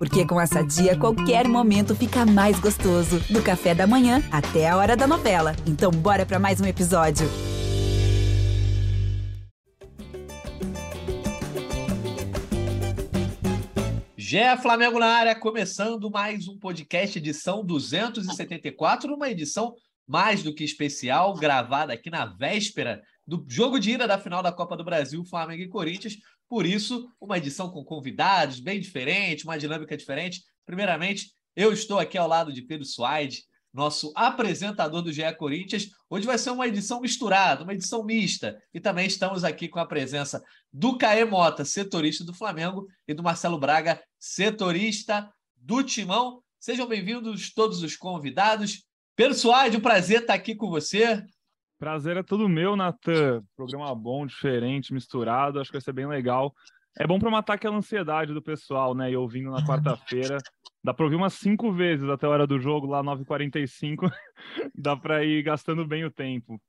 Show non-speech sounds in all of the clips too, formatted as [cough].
Porque com essa dia, qualquer momento fica mais gostoso. Do café da manhã até a hora da novela. Então, bora para mais um episódio. Gé Flamengo na área, começando mais um podcast, edição 274, uma edição mais do que especial, gravada aqui na véspera do jogo de ida da final da Copa do Brasil, Flamengo e Corinthians. Por isso, uma edição com convidados bem diferente, uma dinâmica diferente. Primeiramente, eu estou aqui ao lado de Pedro Suaide, nosso apresentador do GE Corinthians. Hoje vai ser uma edição misturada, uma edição mista. E também estamos aqui com a presença do Caê Mota, setorista do Flamengo, e do Marcelo Braga, setorista do Timão. Sejam bem-vindos todos os convidados. Pedro Suaide, um prazer estar aqui com você. Prazer é todo meu, Natan. Programa bom, diferente, misturado. Acho que vai ser bem legal. É bom para matar aquela ansiedade do pessoal, né? E ouvindo na quarta-feira. [laughs] Dá para ouvir umas cinco vezes até a hora do jogo, lá 9h45. [laughs] Dá para ir gastando bem o tempo.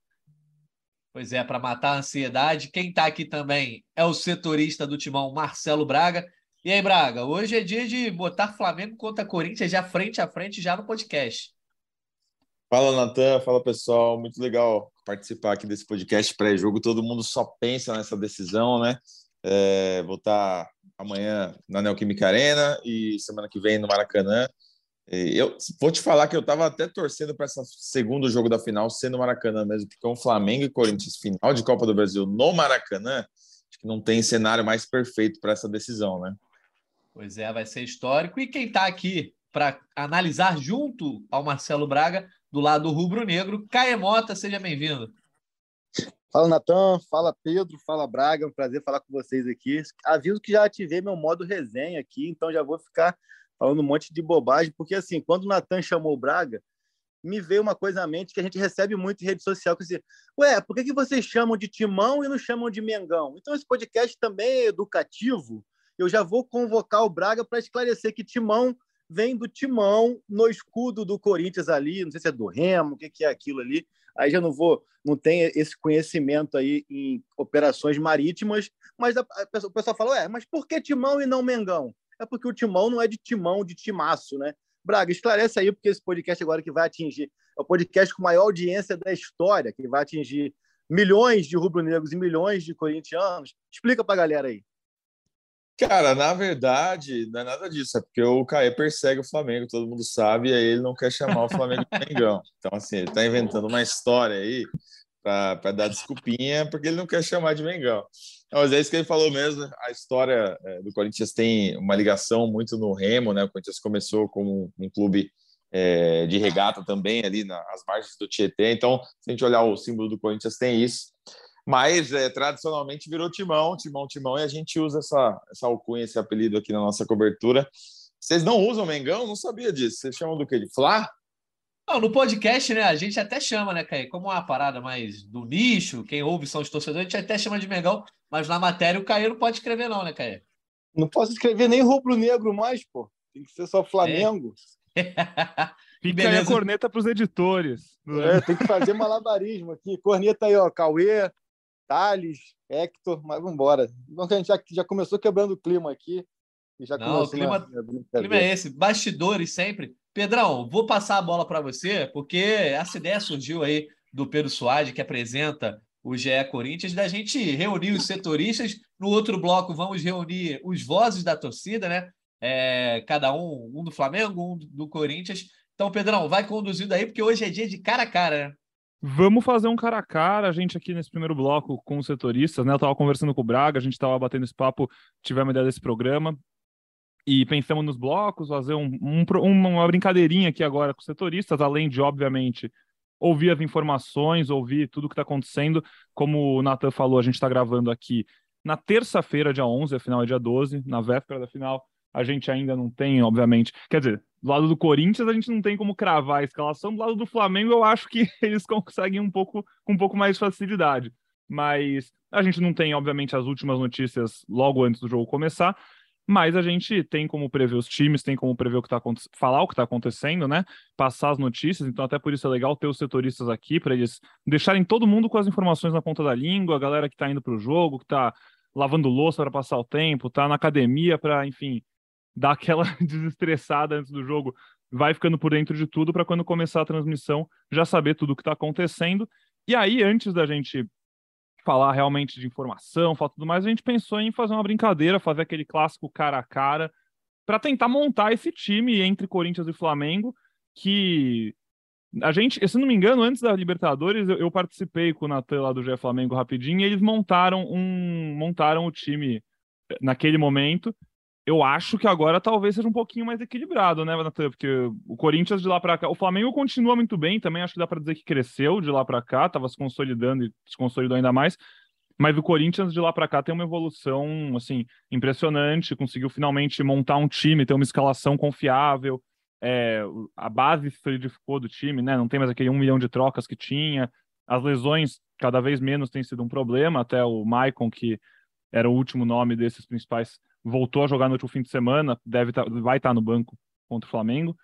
Pois é, para matar a ansiedade. Quem está aqui também é o setorista do timão, Marcelo Braga. E aí, Braga, hoje é dia de botar Flamengo contra Corinthians já frente a frente, já no podcast. Fala, Natan. Fala, pessoal. Muito legal participar aqui desse podcast pré-jogo. Todo mundo só pensa nessa decisão, né? É, vou estar amanhã na Neoquímica Arena e semana que vem no Maracanã. Eu vou te falar que eu estava até torcendo para esse segundo jogo da final ser no Maracanã mesmo, porque um Flamengo e Corinthians final de Copa do Brasil no Maracanã, acho que não tem cenário mais perfeito para essa decisão, né? Pois é, vai ser histórico. E quem está aqui para analisar junto ao Marcelo Braga do lado rubro-negro. Caemota, seja bem-vindo. Fala, Natan. Fala, Pedro. Fala, Braga. É um prazer falar com vocês aqui. Aviso que já ativei meu modo resenha aqui, então já vou ficar falando um monte de bobagem, porque assim, quando o Natan chamou o Braga, me veio uma coisa à mente que a gente recebe muito em rede social, que assim, ué, por que, que vocês chamam de Timão e não chamam de Mengão? Então esse podcast também é educativo. Eu já vou convocar o Braga para esclarecer que Timão vem do timão no escudo do Corinthians ali, não sei se é do Remo, o que, é aquilo ali. Aí já não vou, não tem esse conhecimento aí em operações marítimas, mas a, a, o pessoal fala, ué, mas por que timão e não Mengão? É porque o timão não é de timão, de timaço, né? Braga, esclarece aí, porque esse podcast agora que vai atingir, é o podcast com maior audiência da história, que vai atingir milhões de rubro-negros e milhões de corintianos. Explica para a galera aí. Cara, na verdade, não é nada disso. É porque o Caê persegue o Flamengo, todo mundo sabe, e aí ele não quer chamar o Flamengo de Mengão. Então, assim, ele está inventando uma história aí para dar desculpinha, porque ele não quer chamar de Mengão. Mas é isso que ele falou mesmo. A história é, do Corinthians tem uma ligação muito no Remo, né? O Corinthians começou como um clube é, de regata também, ali nas margens do Tietê. Então, se a gente olhar o símbolo do Corinthians, tem isso mas é, tradicionalmente virou Timão, Timão, Timão, e a gente usa essa, essa alcunha, esse apelido aqui na nossa cobertura. Vocês não usam Mengão? Não sabia disso. Vocês chamam do quê? De Flá? Não, no podcast, né, a gente até chama, né, Caí? Como uma parada mais do nicho, quem ouve são os torcedores, a gente até chama de Mengão, mas na matéria o Caí não pode escrever não, né, Caí? Não posso escrever nem rubro-negro mais, pô. Tem que ser só Flamengo. É. [laughs] Fica aí a corneta para os editores. É, tem que fazer malabarismo aqui. Corneta aí, ó, Cauê, Thales, Hector, mas vamos embora. Então, a gente já, já começou quebrando o clima aqui. E já Não, o clima, clima é esse, bastidores sempre. Pedrão, vou passar a bola para você, porque essa ideia surgiu aí do Pedro Soares, que apresenta o GE Corinthians, da gente reunir os setoristas. No outro bloco, vamos reunir os vozes da torcida, né? É, cada um, um do Flamengo, um do Corinthians. Então, Pedrão, vai conduzindo aí, porque hoje é dia de cara a cara, né? Vamos fazer um cara a cara, a gente aqui nesse primeiro bloco com os setoristas, né? Eu estava conversando com o Braga, a gente estava batendo esse papo, tivemos ideia desse programa e pensamos nos blocos, fazer um, um, uma brincadeirinha aqui agora com os setoristas, além de, obviamente, ouvir as informações, ouvir tudo que está acontecendo. Como o Nathan falou, a gente está gravando aqui na terça-feira, dia 11, a final é dia 12, na véspera da final. A gente ainda não tem, obviamente. Quer dizer, do lado do Corinthians a gente não tem como cravar a escalação, do lado do Flamengo eu acho que [laughs] eles conseguem um pouco com um pouco mais de facilidade. Mas a gente não tem, obviamente, as últimas notícias logo antes do jogo começar, mas a gente tem como prever os times, tem como prever o que está falar o que está acontecendo, né? Passar as notícias, então até por isso é legal ter os setoristas aqui para eles deixarem todo mundo com as informações na ponta da língua, a galera que está indo para o jogo, que está lavando louça para passar o tempo, está na academia para, enfim, dá aquela [laughs] desestressada antes do jogo, vai ficando por dentro de tudo para quando começar a transmissão já saber tudo o que está acontecendo. E aí, antes da gente falar realmente de informação, falar tudo mais, a gente pensou em fazer uma brincadeira, fazer aquele clássico cara a cara, para tentar montar esse time entre Corinthians e Flamengo, que a gente, se não me engano, antes da Libertadores, eu, eu participei com o Natan lá do GE Flamengo rapidinho, e eles montaram um montaram o time naquele momento. Eu acho que agora talvez seja um pouquinho mais equilibrado, né, Natan? Porque o Corinthians de lá para cá, o Flamengo continua muito bem, também acho que dá para dizer que cresceu de lá para cá, estava se consolidando e se consolidou ainda mais. Mas o Corinthians de lá para cá tem uma evolução assim impressionante, conseguiu finalmente montar um time, ter uma escalação confiável. É, a base se solidificou do time, né? Não tem mais aquele um milhão de trocas que tinha. As lesões cada vez menos têm sido um problema. Até o Maicon, que era o último nome desses principais, voltou a jogar no último fim de semana, deve tá, vai estar tá no banco contra o Flamengo.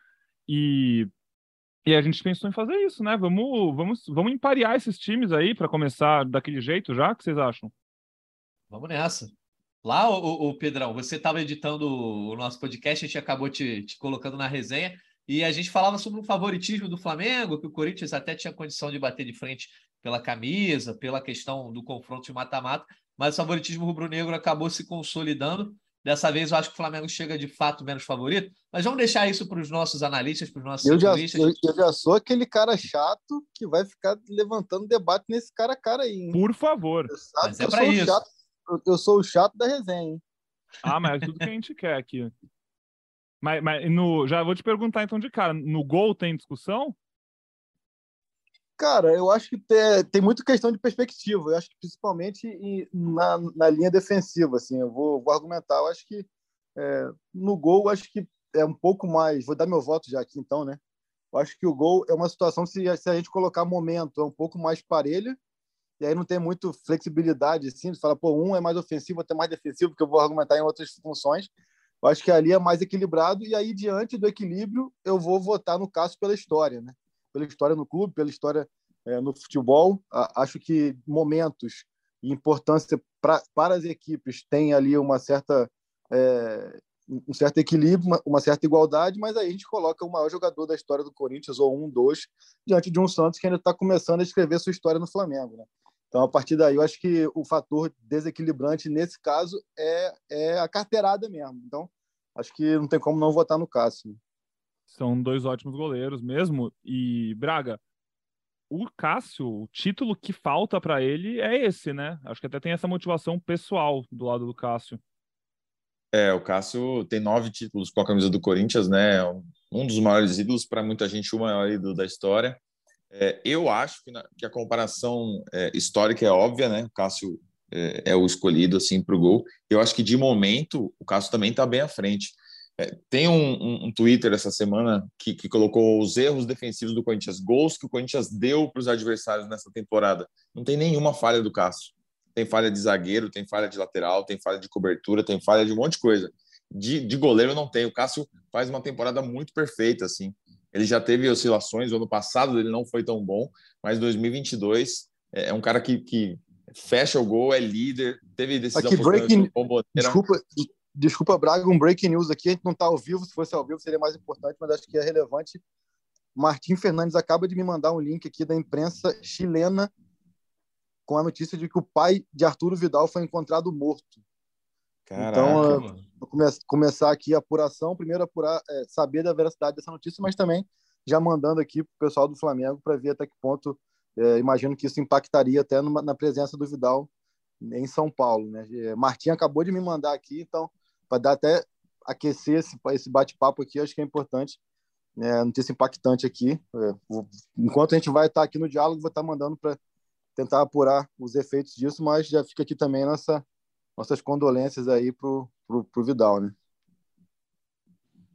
E, e a gente pensou em fazer isso, né? Vamos, vamos, vamos emparear esses times aí para começar daquele jeito já? O que vocês acham? Vamos nessa. Lá, o, Pedrão, você estava editando o nosso podcast, a gente acabou te, te colocando na resenha, e a gente falava sobre o favoritismo do Flamengo, que o Corinthians até tinha condição de bater de frente pela camisa, pela questão do confronto de mata-mata, mas o favoritismo rubro-negro acabou se consolidando. Dessa vez eu acho que o Flamengo chega de fato menos favorito, mas vamos deixar isso para os nossos analistas, para os nossos eu já, eu, eu, já sou aquele cara chato que vai ficar levantando debate nesse cara a cara aí. Hein? Por favor. Mas é para isso. Chato, eu sou o chato da resenha. Hein? Ah, mas é tudo que a gente quer aqui. Mas, mas no, já vou te perguntar então de cara, no gol tem discussão? Cara, eu acho que tem, tem muita questão de perspectiva. Eu acho que principalmente na, na linha defensiva, assim, eu vou, vou argumentar. Eu acho que é, no gol, acho que é um pouco mais. Vou dar meu voto já aqui, então, né? Eu acho que o gol é uma situação se, se a gente colocar momento, é um pouco mais parelha. E aí não tem muito flexibilidade, assim, de falar, pô, um é mais ofensivo, outro é mais defensivo, porque eu vou argumentar em outras funções. Eu acho que ali é mais equilibrado, e aí, diante do equilíbrio, eu vou votar no caso pela história, né? Pela história no clube, pela história é, no futebol. Acho que momentos e importância pra, para as equipes tem ali uma certa é, um certo equilíbrio, uma, uma, certa igualdade, mas aí a gente coloca o maior jogador da história do Corinthians, ou um, dois, diante de um Santos que ainda está começando a escrever sua história no Flamengo. Né? Então, a partir daí, eu acho que o fator desequilibrante nesse caso é, é a carteirada mesmo. Então, acho que não tem como não votar no Cássio. São dois ótimos goleiros mesmo. E, Braga, o Cássio, o título que falta para ele é esse, né? Acho que até tem essa motivação pessoal do lado do Cássio. É, o Cássio tem nove títulos com a camisa do Corinthians, né? Um dos maiores ídolos, para muita gente, o maior ídolo da história. É, eu acho que, na, que, a comparação é, histórica é óbvia, né? O Cássio é, é o escolhido assim para o gol. Eu acho que de momento o Cássio também está bem à frente. É, tem um, um, um, Twitter essa semana que, que, colocou os erros defensivos do Corinthians, gols que o Corinthians deu para os adversários nessa temporada. Não tem nenhuma falha do Cássio. Tem falha de zagueiro, tem falha de lateral, tem falha de cobertura, tem falha de um monte de coisa. De, de goleiro não tem. O Cássio faz uma temporada muito perfeita, assim. Ele já teve oscilações, o ano passado ele não foi tão bom, mas 2022 é, é um cara que, que fecha o gol, é líder, teve decisão aqui, breaking, desculpa, desculpa, Braga, um breaking news aqui, a gente não está ao vivo, se fosse ao vivo seria mais importante, mas acho que é relevante. Martim Fernandes acaba de me mandar um link aqui da imprensa chilena com a notícia de que o pai de Arturo Vidal foi encontrado morto. Caraca, então, mano. vou come começar aqui a apuração. Primeiro, apurar, é, saber da veracidade dessa notícia, mas também já mandando aqui para o pessoal do Flamengo para ver até que ponto é, imagino que isso impactaria até numa, na presença do Vidal em São Paulo. Né? É, Martim acabou de me mandar aqui, então, para dar até aquecer esse, esse bate-papo aqui, acho que é importante. É, notícia impactante aqui. É, enquanto a gente vai estar aqui no diálogo, vou estar mandando para tentar apurar os efeitos disso, mas já fica aqui também nossa, nossas condolências aí pro, pro Vidal, né?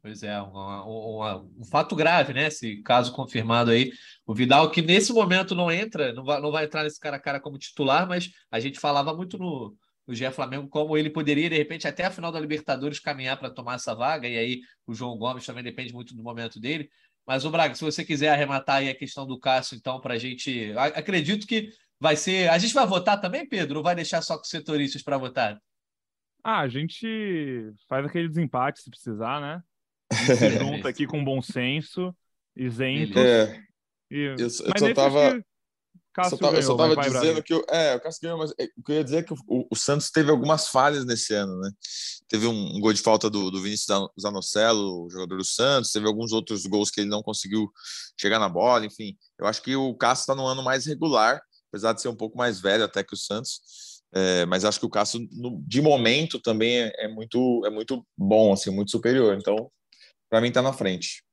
Pois é, um fato grave, né? Esse caso confirmado aí. O Vidal, que nesse momento não entra, não vai, não vai entrar nesse cara a cara como titular, mas a gente falava muito no, no GE Flamengo como ele poderia, de repente, até a final da Libertadores caminhar para tomar essa vaga, e aí o João Gomes também depende muito do momento dele. Mas, o Braga, se você quiser arrematar aí a questão do Cássio, então, para a gente. Acredito que vai ser. A gente vai votar também, Pedro, ou vai deixar só com os setoristas para votar? Ah, a gente faz aquele desempate se precisar, né? [laughs] Se junta aqui com bom senso, isento. É, E... eu, eu Mas só tava. que Cássio só tava, eu só ganhou, tava vai, vai, dizendo Braga. que o, é, o Cássio ganhou, mas é, o que eu ia dizer é que o, o Santos teve algumas falhas nesse ano, né? Teve um, um gol de falta do, do Vinícius Zan- Zanocelo, o jogador do Santos, teve alguns outros gols que ele não conseguiu chegar na bola, enfim. Eu acho que o Cássio está no ano mais regular, apesar de ser um pouco mais velho até que o Santos. É, mas acho que o Cássio, no- de momento, também é, é muito, é muito bom, assim, muito superior. Então, para mim, tá na frente.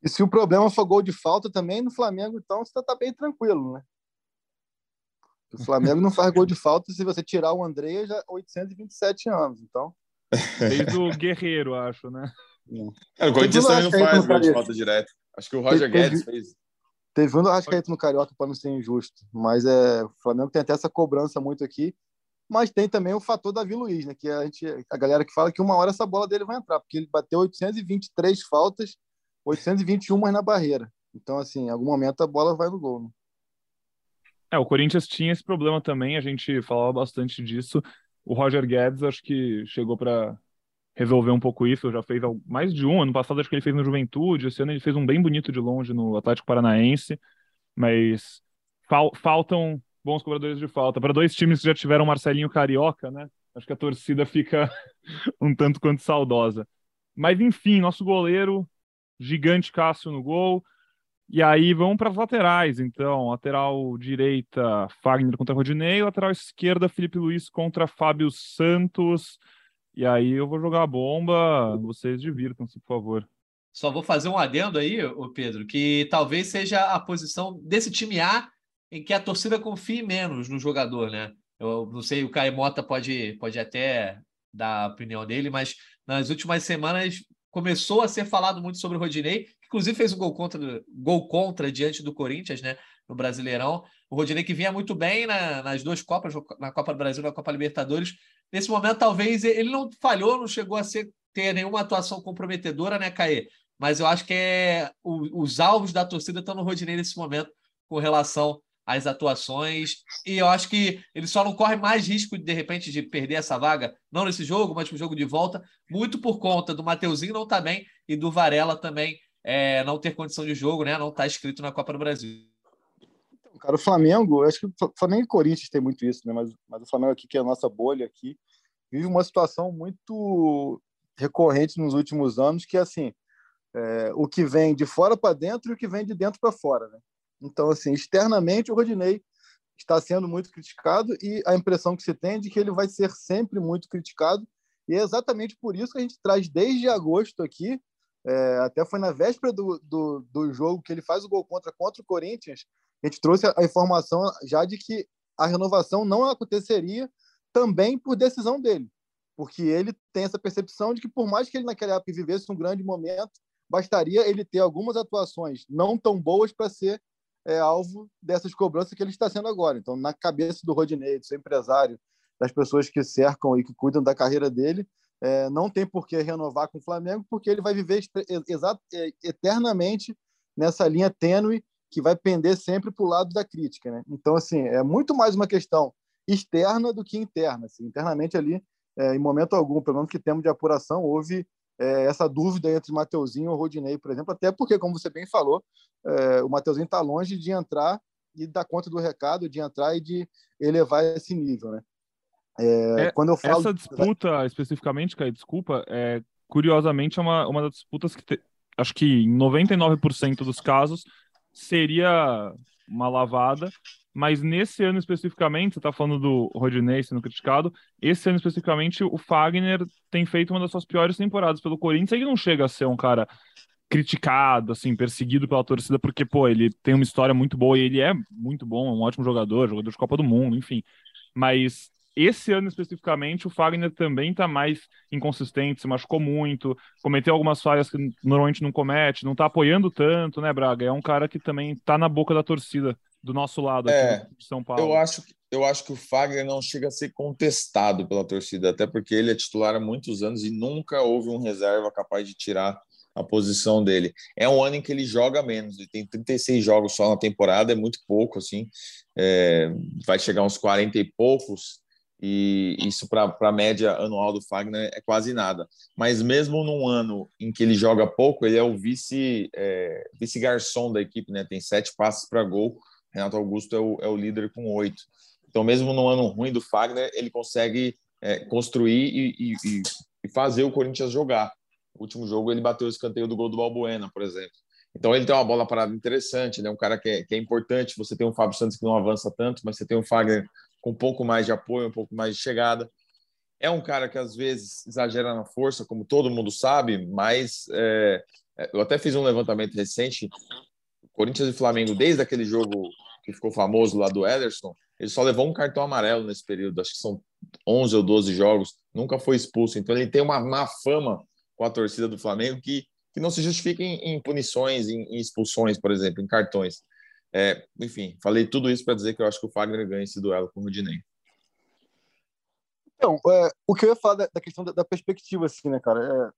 E se o problema for gol de falta também, no Flamengo, então você tá bem tranquilo, né? O Flamengo não faz gol de falta se você tirar o André já 827 anos. Então, Desde o Guerreiro, acho, né? É, o Corinthians também não faz gol de falta direto. Acho que o Roger Teve- Guedes fez. teve um do Arrascaeta no Carioca para não ser injusto. Mas é, o Flamengo tem até essa cobrança muito aqui. Mas tem também o fator Davi Luiz, né? Que a, gente, a galera que fala que uma hora essa bola dele vai entrar, porque ele bateu 823 faltas, 821 na barreira. Então, assim, em algum momento a bola vai no gol. Né? É, o Corinthians tinha esse problema também, a gente falava bastante disso. O Roger Guedes acho que chegou para resolver um pouco isso, já fez mais de um. Ano passado acho que ele fez no Juventude, esse ano ele fez um bem bonito de longe no Atlético Paranaense, mas fal- faltam bons cobradores de falta. Para dois times que já tiveram Marcelinho Carioca, né? Acho que a torcida fica [laughs] um tanto quanto saudosa. Mas enfim, nosso goleiro, gigante Cássio no gol. E aí vamos para as laterais, então. Lateral direita, Fagner contra Rodinei. Lateral esquerda, Felipe Luiz contra Fábio Santos. E aí eu vou jogar a bomba. Vocês divirtam-se, por favor. Só vou fazer um adendo aí, ô Pedro, que talvez seja a posição desse time A em que a torcida confie menos no jogador, né? Eu não sei, o Caio Mota pode, pode até dar a opinião dele, mas nas últimas semanas começou a ser falado muito sobre o Rodinei, que inclusive fez um gol contra, gol contra diante do Corinthians, né? No Brasileirão. O Rodinei que vinha muito bem na- nas duas Copas, na Copa do Brasil e na Copa Libertadores. Nesse momento, talvez ele não falhou, não chegou a ser, ter nenhuma atuação comprometedora, né, Caê? Mas eu acho que é o- os alvos da torcida estão no Rodinei nesse momento com relação às atuações. E eu acho que ele só não corre mais risco, de repente, de perder essa vaga, não nesse jogo, mas no jogo de volta, muito por conta do Mateuzinho não estar bem e do Varela também é, não ter condição de jogo, né? Não estar inscrito na Copa do Brasil. Então, cara, o Flamengo, acho que o Flamengo e Corinthians tem muito isso, né? Mas, mas o Flamengo aqui, que é a nossa bolha aqui, vive uma situação muito recorrente nos últimos anos, que é assim, é, o que vem de fora para dentro e o que vem de dentro para fora, né? Então, assim, externamente o Rodinei está sendo muito criticado e a impressão que se tem é de que ele vai ser sempre muito criticado. E é exatamente por isso que a gente traz desde agosto aqui, é, até foi na véspera do, do, do jogo que ele faz o gol contra contra o Corinthians, a gente trouxe a informação já de que a renovação não aconteceria também por decisão dele, porque ele tem essa percepção de que por mais que ele naquela época vivesse um grande momento, bastaria ele ter algumas atuações não tão boas para ser é, alvo dessas cobranças que ele está sendo agora. Então, na cabeça do Rodinei, do seu empresário, das pessoas que cercam e que cuidam da carreira dele, é, não tem por que renovar com o Flamengo, porque ele vai viver é, eternamente nessa linha tênue que vai pender sempre para o lado da crítica. Né? Então, assim, é muito mais uma questão externa do que interna. Assim. Internamente ali, é, em momento algum, pelo menos que temos de apuração, houve é, essa dúvida entre Mateuzinho e Rodinei, por exemplo, até porque, como você bem falou, é, o Mateuzinho está longe de entrar e dar conta do recado, de entrar e de elevar esse nível. Né? É, É, quando eu falo... Essa disputa, especificamente, Caio, desculpa, é, curiosamente é uma, uma das disputas que te- acho que em 99% dos casos seria uma lavada, mas nesse ano especificamente, você está falando do Rodinei sendo criticado, esse ano especificamente o Fagner tem feito uma das suas piores temporadas pelo Corinthians, ele não chega a ser um cara criticado, assim, perseguido pela torcida, porque, pô, ele tem uma história muito boa e ele é muito bom, é um ótimo jogador, jogador de Copa do Mundo, enfim. Mas esse ano especificamente, o Fagner também tá mais inconsistente, se machucou muito, cometeu algumas falhas que normalmente não comete, não tá apoiando tanto, né, Braga? É um cara que também tá na boca da torcida, do nosso lado aqui É, de São Paulo. Eu acho, que- eu acho que o Fagner não chega a ser contestado pela torcida, até porque ele é titular há muitos anos e nunca houve um reserva capaz de tirar a posição dele. É um ano em que ele joga menos, ele tem 36 jogos só na temporada, é muito pouco, assim, é, vai chegar uns 40 e poucos, e isso para a média anual do Fagner é quase nada. Mas mesmo num ano em que ele joga pouco, ele é o vice é, vice garçom da equipe, né? Tem sete passes para gol. Renato Augusto é o, é o líder com oito. Então, mesmo num ano ruim do Fagner, ele consegue é, construir e, e, e, fazer o Corinthians jogar. O último jogo ele bateu o escanteio do gol do Balbuena, por exemplo. Então ele tem uma bola parada interessante, né? um cara que é, que é importante. Você tem um Fábio Santos que não avança tanto, mas você tem um Fagner com um pouco mais de apoio, um pouco mais de chegada. É um cara que às vezes exagera na força, como todo mundo sabe, mas é, é eu até fiz um levantamento recente. Corinthians e Flamengo, desde aquele jogo que ficou famoso lá do Ederson, ele só levou um cartão amarelo nesse período, acho que são 11 ou 12 jogos, nunca foi expulso. Então ele tem uma má fama com a torcida do Flamengo que, que não se justifica em, em punições, em, em, expulsões, por exemplo, em cartões. É, enfim, falei tudo isso para dizer que eu acho que o Fagner ganha esse duelo com o Rudinei. Então, é, o que eu ia falar da, da questão da, da, perspectiva, assim, né, cara? É,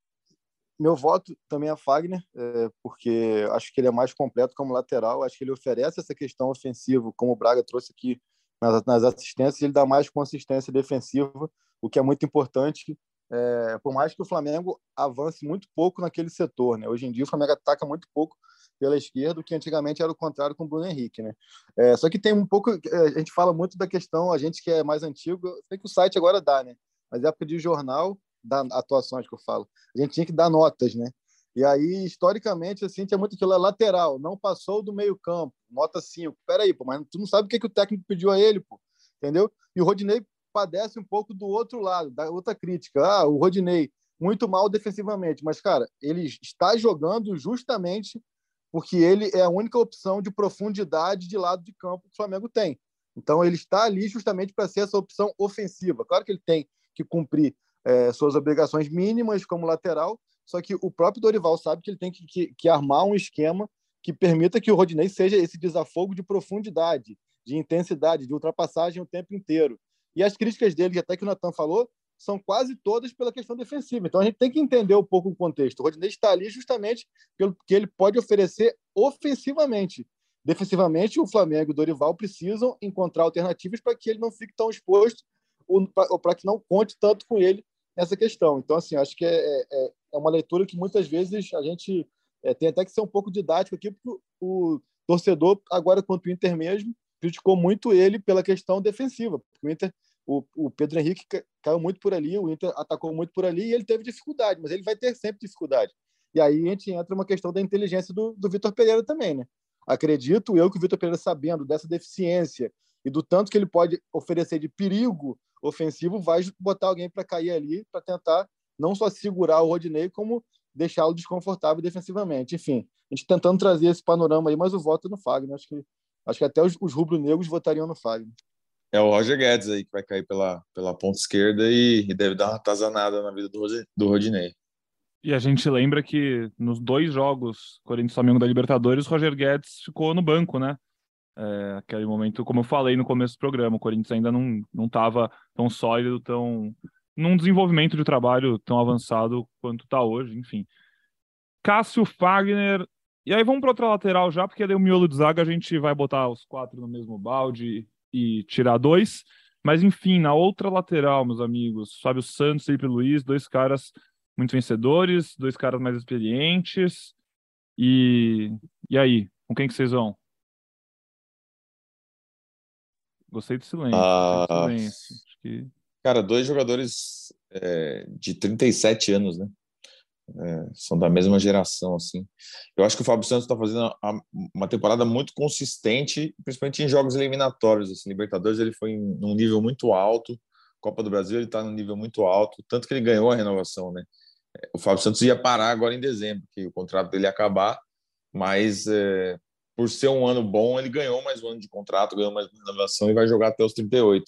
meu voto também é Fagner, é, porque acho que ele é mais completo como lateral, acho que ele oferece essa questão ofensiva, como o Braga trouxe aqui nas, nas assistências, ele dá mais consistência defensiva, o que é muito importante, é, por mais que o Flamengo avance muito pouco naquele setor. Né? Hoje em dia, o Flamengo ataca muito pouco pela esquerda, o que antigamente era o contrário com o Bruno Henrique. Né? É, só que tem um pouco, é, a gente fala muito da questão, a gente que é mais antigo, sei que o site agora dá, né? mas época de jornal, da atuações que eu falo, a gente tinha que dar notas, né? E aí, historicamente, assim, tinha muito aquilo, é lateral, não passou do meio campo, nota 5. Peraí, pô, mas tu não sabe o que, que o técnico pediu a ele, pô, entendeu? E o Rodinei padece um pouco do outro lado, da outra crítica. Ah, o Rodinei, muito mal defensivamente, mas, cara, ele está jogando justamente porque ele é a única opção de profundidade de lado de campo que o Flamengo tem. Então, ele está ali justamente para ser essa opção ofensiva. Claro que ele tem que cumprir é, suas obrigações mínimas como lateral, só que o próprio Dorival sabe que ele tem que, que, que armar um esquema que permita que o Rodinei seja esse desafogo de profundidade, de intensidade, de ultrapassagem o tempo inteiro. E as críticas dele, até que o Natan falou, são quase todas pela questão defensiva. Então a gente tem que entender um pouco o contexto. O Rodinei está ali justamente pelo que ele pode oferecer ofensivamente. Defensivamente, o Flamengo e o Dorival precisam encontrar alternativas para que ele não fique tão exposto ou para que não conte tanto com ele nessa questão. Então, assim, acho que é, é, é uma leitura que muitas vezes a gente é, tem até que ser um pouco didático aqui, porque o torcedor, agora quanto o Inter mesmo, criticou muito ele pela questão defensiva. Porque o Inter, o, o Pedro Henrique caiu muito por ali, o Inter atacou muito por ali e ele teve dificuldade, mas ele vai ter sempre dificuldade. E aí a gente entra uma questão da inteligência do, do Vitor Pereira também, né? Acredito eu que o Vitor Pereira, sabendo dessa deficiência e do tanto que ele pode oferecer de perigo ofensivo, vai botar alguém para cair ali para tentar não só segurar o Rodinei, como deixá-lo desconfortável defensivamente. Enfim, a gente tentando trazer esse panorama aí, mas o voto é no Fagner. Acho que, acho que até os, os rubro-negros votariam no Fagner. É o Roger Guedes aí que vai cair pela, pela ponta esquerda e, e deve dar uma atazanada na vida do, do Rodinei. E a gente lembra que nos dois jogos Corinthians Flamengo da Libertadores, o Roger Guedes ficou no banco, né? É, aquele momento, como eu falei no começo do programa, o Corinthians ainda não estava tão sólido, tão num desenvolvimento de trabalho tão avançado quanto está hoje, enfim. Cássio Fagner. E aí vamos para outra lateral já, porque daí o miolo de zaga a gente vai botar os quatro no mesmo balde e tirar dois. Mas enfim, na outra lateral, meus amigos, Fábio Santos e Felipe Luiz, dois caras muito vencedores, dois caras mais experientes. E, e aí, com quem que vocês vão? Gostei do silêncio. Ah, do silêncio. Acho que... Cara, dois jogadores é, de 37 anos, né? É, são da mesma geração, assim. Eu acho que o Fábio Santos está fazendo uma temporada muito consistente, principalmente em jogos eliminatórios. Assim, Libertadores ele foi em um nível muito alto, Copa do Brasil ele está num nível muito alto, tanto que ele ganhou a renovação, né? É, o Fábio Santos ia parar agora em dezembro, que o contrato dele ia acabar, mas é, por ser um ano bom, ele ganhou mais um ano de contrato, ganhou mais uma renovação e vai jogar até os 38.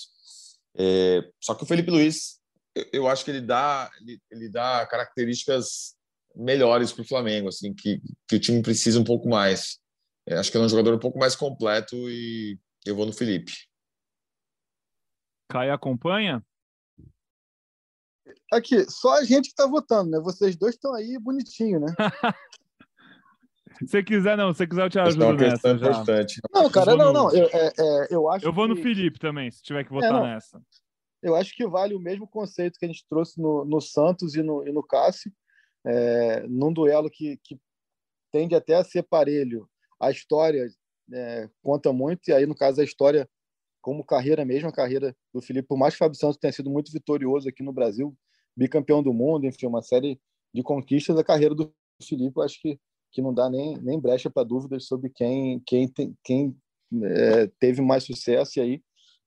É, só que o Felipe Luiz, eu, eu acho que ele dá, ele, ele dá características melhores para o Flamengo, assim, que, que o time precisa um pouco mais. É, acho que ele é um jogador um pouco mais completo e eu vou no Felipe. Caio acompanha? Aqui, só a gente que está votando, né? Vocês dois estão aí bonitinho, né? [laughs] Se você quiser, não, se você quiser, eu te é ajudo nessa. Importante. Não, cara, não, não. Eu, é, é, eu acho. Eu vou no Felipe também, se tiver que votar é, nessa. eu acho que vale o mesmo conceito que a gente trouxe no, no Santos e no, e no Cássio, é, num duelo que, que tende até a ser parelho. A história é, conta muito, e aí, no caso, a história como carreira mesmo, a carreira do Felipe, por mais que o Fábio Santos tenha sido muito vitorioso aqui no Brasil, bicampeão do mundo, enfim, uma série de conquistas, a carreira do Felipe, eu acho que, que não dá nem, nem brecha para dúvidas sobre quem, quem, tem, quem é, teve mais sucesso, e aí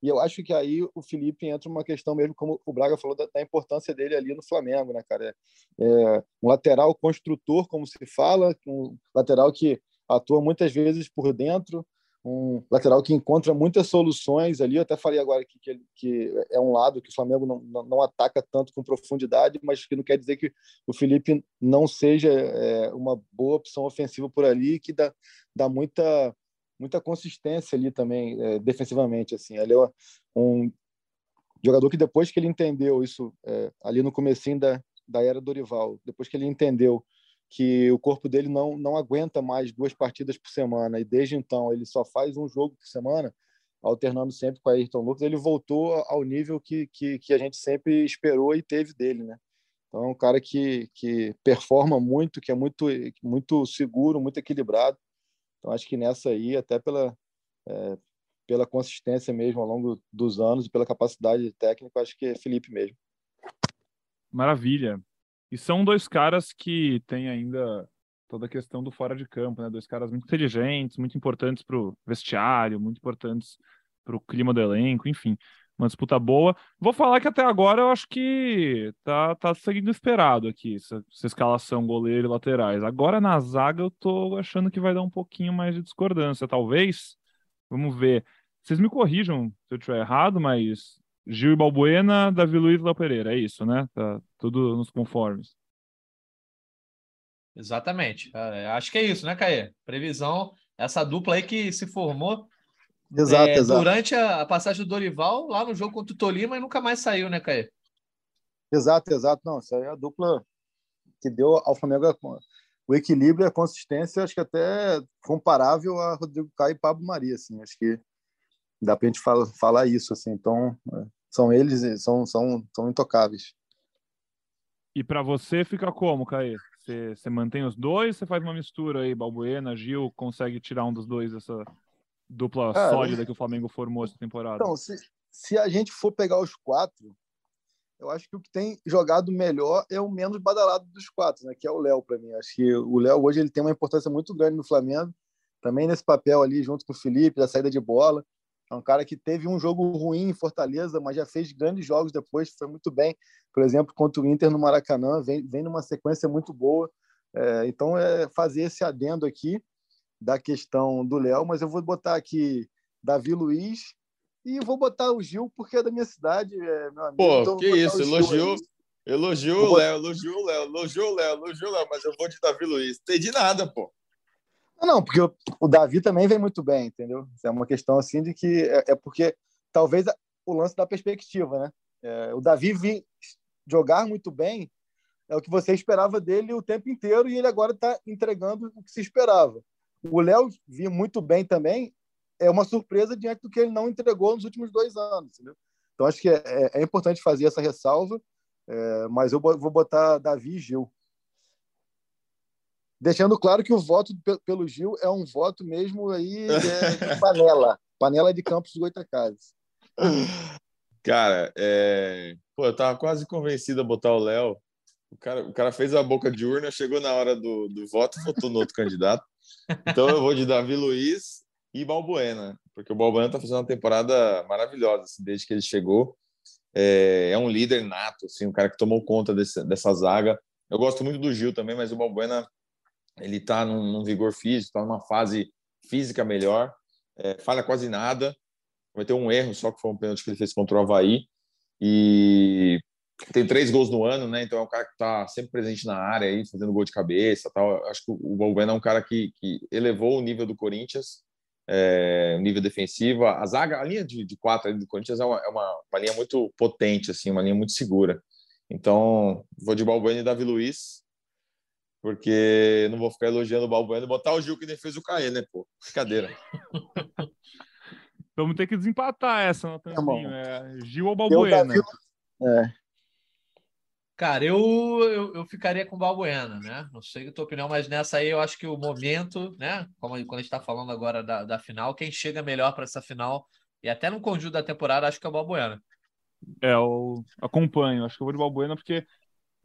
e eu acho que aí o Felipe entra uma questão mesmo, como o Braga falou, da, da importância dele ali no Flamengo, né, cara? É, um lateral construtor, como se fala, um lateral que atua muitas vezes por dentro, um lateral que encontra muitas soluções ali. Eu até falei agora que, que, que é um lado que o Flamengo não, não, não, ataca tanto com profundidade, mas que não quer dizer que o Felipe não seja é, uma boa opção ofensiva por ali, que dá, dá muita muita consistência ali também é, defensivamente assim ele é um jogador que depois que ele entendeu isso é, ali no comecinho da, da era Dorival depois que ele entendeu que o corpo dele não não aguenta mais duas partidas por semana e desde então ele só faz um jogo por semana alternando sempre com a Ayrton Lucas ele voltou ao nível que, que, que a gente sempre esperou e teve dele né então é um cara que que performa muito que é muito muito seguro muito equilibrado então, acho que nessa aí, até pela, é, pela consistência mesmo ao longo dos anos e pela capacidade técnica, acho que é Felipe mesmo. Maravilha. E são dois caras que têm ainda toda a questão do fora de campo, né? Dois caras muito inteligentes, muito importantes para o vestiário, muito importantes para o clima do elenco, enfim uma disputa boa. Vou falar que até agora eu acho que tá, tá seguindo esperado aqui, essa, essa, escalação goleiro e laterais. Agora na zaga eu tô achando que vai dar um pouquinho mais de discordância, talvez. Vamos ver. Vocês me corrijam se eu estiver errado, mas Gil e Balbuena, Davi Luiz e Léo Pereira, é isso, né? Tá tudo nos conformes. Exatamente. É, acho que é isso, né, Caê? Previsão, essa dupla aí que se formou Exato, é, exato. Durante a, passagem do Dorival, lá no jogo contra o Tolima, e nunca mais saiu, né, Caio? Exato, exato. Não, isso aí é a dupla que deu ao Flamengo o equilíbrio e a consistência, acho que até comparável a Rodrigo Caio e Pablo Maria, assim. Acho que dá para a gente falar, falar isso, assim. Então, é, são eles, são, são, são intocáveis. E para você fica como, Caio? Você, você mantém os dois? Você faz uma mistura aí, Balbuena, Gil, consegue tirar um dos dois dessa, dupla Cara, sólida que o Flamengo formou essa temporada? Então, se, se a gente for pegar os quatro, eu acho que o que tem jogado melhor é o menos badalado dos quatro, né? Que é o Léo para mim. Acho que o Léo hoje ele tem uma importância muito grande no Flamengo, também nesse papel ali junto com o Felipe da saída de bola. É um cara que teve um jogo ruim em Fortaleza, mas já fez grandes jogos depois, foi muito bem. Por exemplo, contra o Inter no Maracanã, vem, vem numa sequência muito boa. É, então, é fazer esse adendo aqui da questão do Léo, mas eu vou botar aqui Davi Luiz e vou botar o Gil porque é da minha cidade, é, meu amigo. Pô, então, que isso, elogiou, elogiou o Léo, elogiou o Léo, elogiou o Léo, elogiou o Léo, mas eu vou de Davi Luiz. Não entendi nada, pô. Não, porque o, Davi também vem muito bem, entendeu? É uma questão assim de que é, é porque talvez o lance da perspectiva, né? É, o Davi vir jogar muito bem é o que você esperava dele o tempo inteiro e ele agora está entregando o que se esperava. O Léo vinha muito bem também, é uma surpresa diante do que ele não entregou nos últimos dois anos. Entendeu? Então, acho que é, é, é importante fazer essa ressalva, é, mas eu vou botar Davi e Gil. Deixando claro que o voto pelo Gil é um voto mesmo aí [laughs] é, de panela, panela de Campos dos Goitacazes. Cara, é... Pô, eu tava quase convencido a botar o Léo. O cara, o cara fez a boca de urna, chegou na hora do, do voto, votou no outro candidato. Então eu vou de Davi Luiz e Balbuena, porque o Balbuena está fazendo uma temporada maravilhosa assim, desde que ele chegou. É, é, um líder nato, assim, um cara que tomou conta desse, dessa zaga. Eu gosto muito do Gil também, mas o Balbuena ele está num, num, vigor físico, está numa fase física melhor, é, falha quase nada. Vai ter um erro só que foi um pênalti que ele fez contra o Havaí. E tem três gols no ano, né? Então é um cara que está sempre presente na área aí, fazendo gol de cabeça, tal. Acho que o Balbuena é um cara que, que elevou o nível do Corinthians, é, nível defensivo. A zaga, a linha de, de quatro do Corinthians é, uma, é uma, uma, linha muito potente, assim, uma linha muito segura. Então vou de Balbuena e Davi Luiz, porque não vou ficar elogiando o Balbuena e botar o Gil que nem fez o Caê, né? Pô, brincadeira. [laughs] Vamos ter que desempatar essa, Natanzinho. É Gil ou Balbuena? É, Cara, eu, eu, eu ficaria com o Balbuena, né? Não sei a tua opinião, mas nessa aí eu acho que o momento, né? Como quando a gente está falando agora da, da final, quem chega melhor para essa final e até no conjunto da temporada, acho que é o Balbuena. É, eu acompanho. Acho que eu vou de Balbuena porque,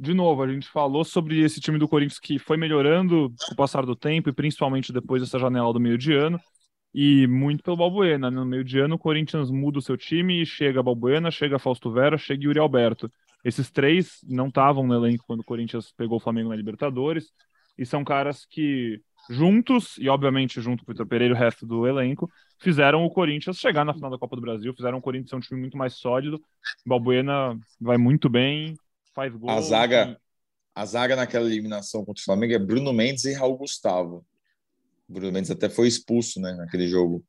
de novo, a gente falou sobre esse time do Corinthians que foi melhorando com o passar do tempo e principalmente depois dessa janela do meio de ano. E muito pelo Balbuena. né? No meio de ano, o Corinthians muda o seu time e chega Balbuena, chega Fausto Vera, chega Yuri Alberto. Esses três não estavam no elenco quando o Corinthians pegou o Flamengo na Libertadores. E são caras que, juntos, e obviamente junto com o Vitor Pereira e o resto do elenco, fizeram o Corinthians chegar na final da Copa do Brasil, fizeram o Corinthians ser um time muito mais sólido. Balbuena vai muito bem, faz gol. A zaga, a zaga naquela eliminação contra o Flamengo é Bruno Mendes e Raul Gustavo. O Bruno Mendes até foi expulso né, naquele jogo.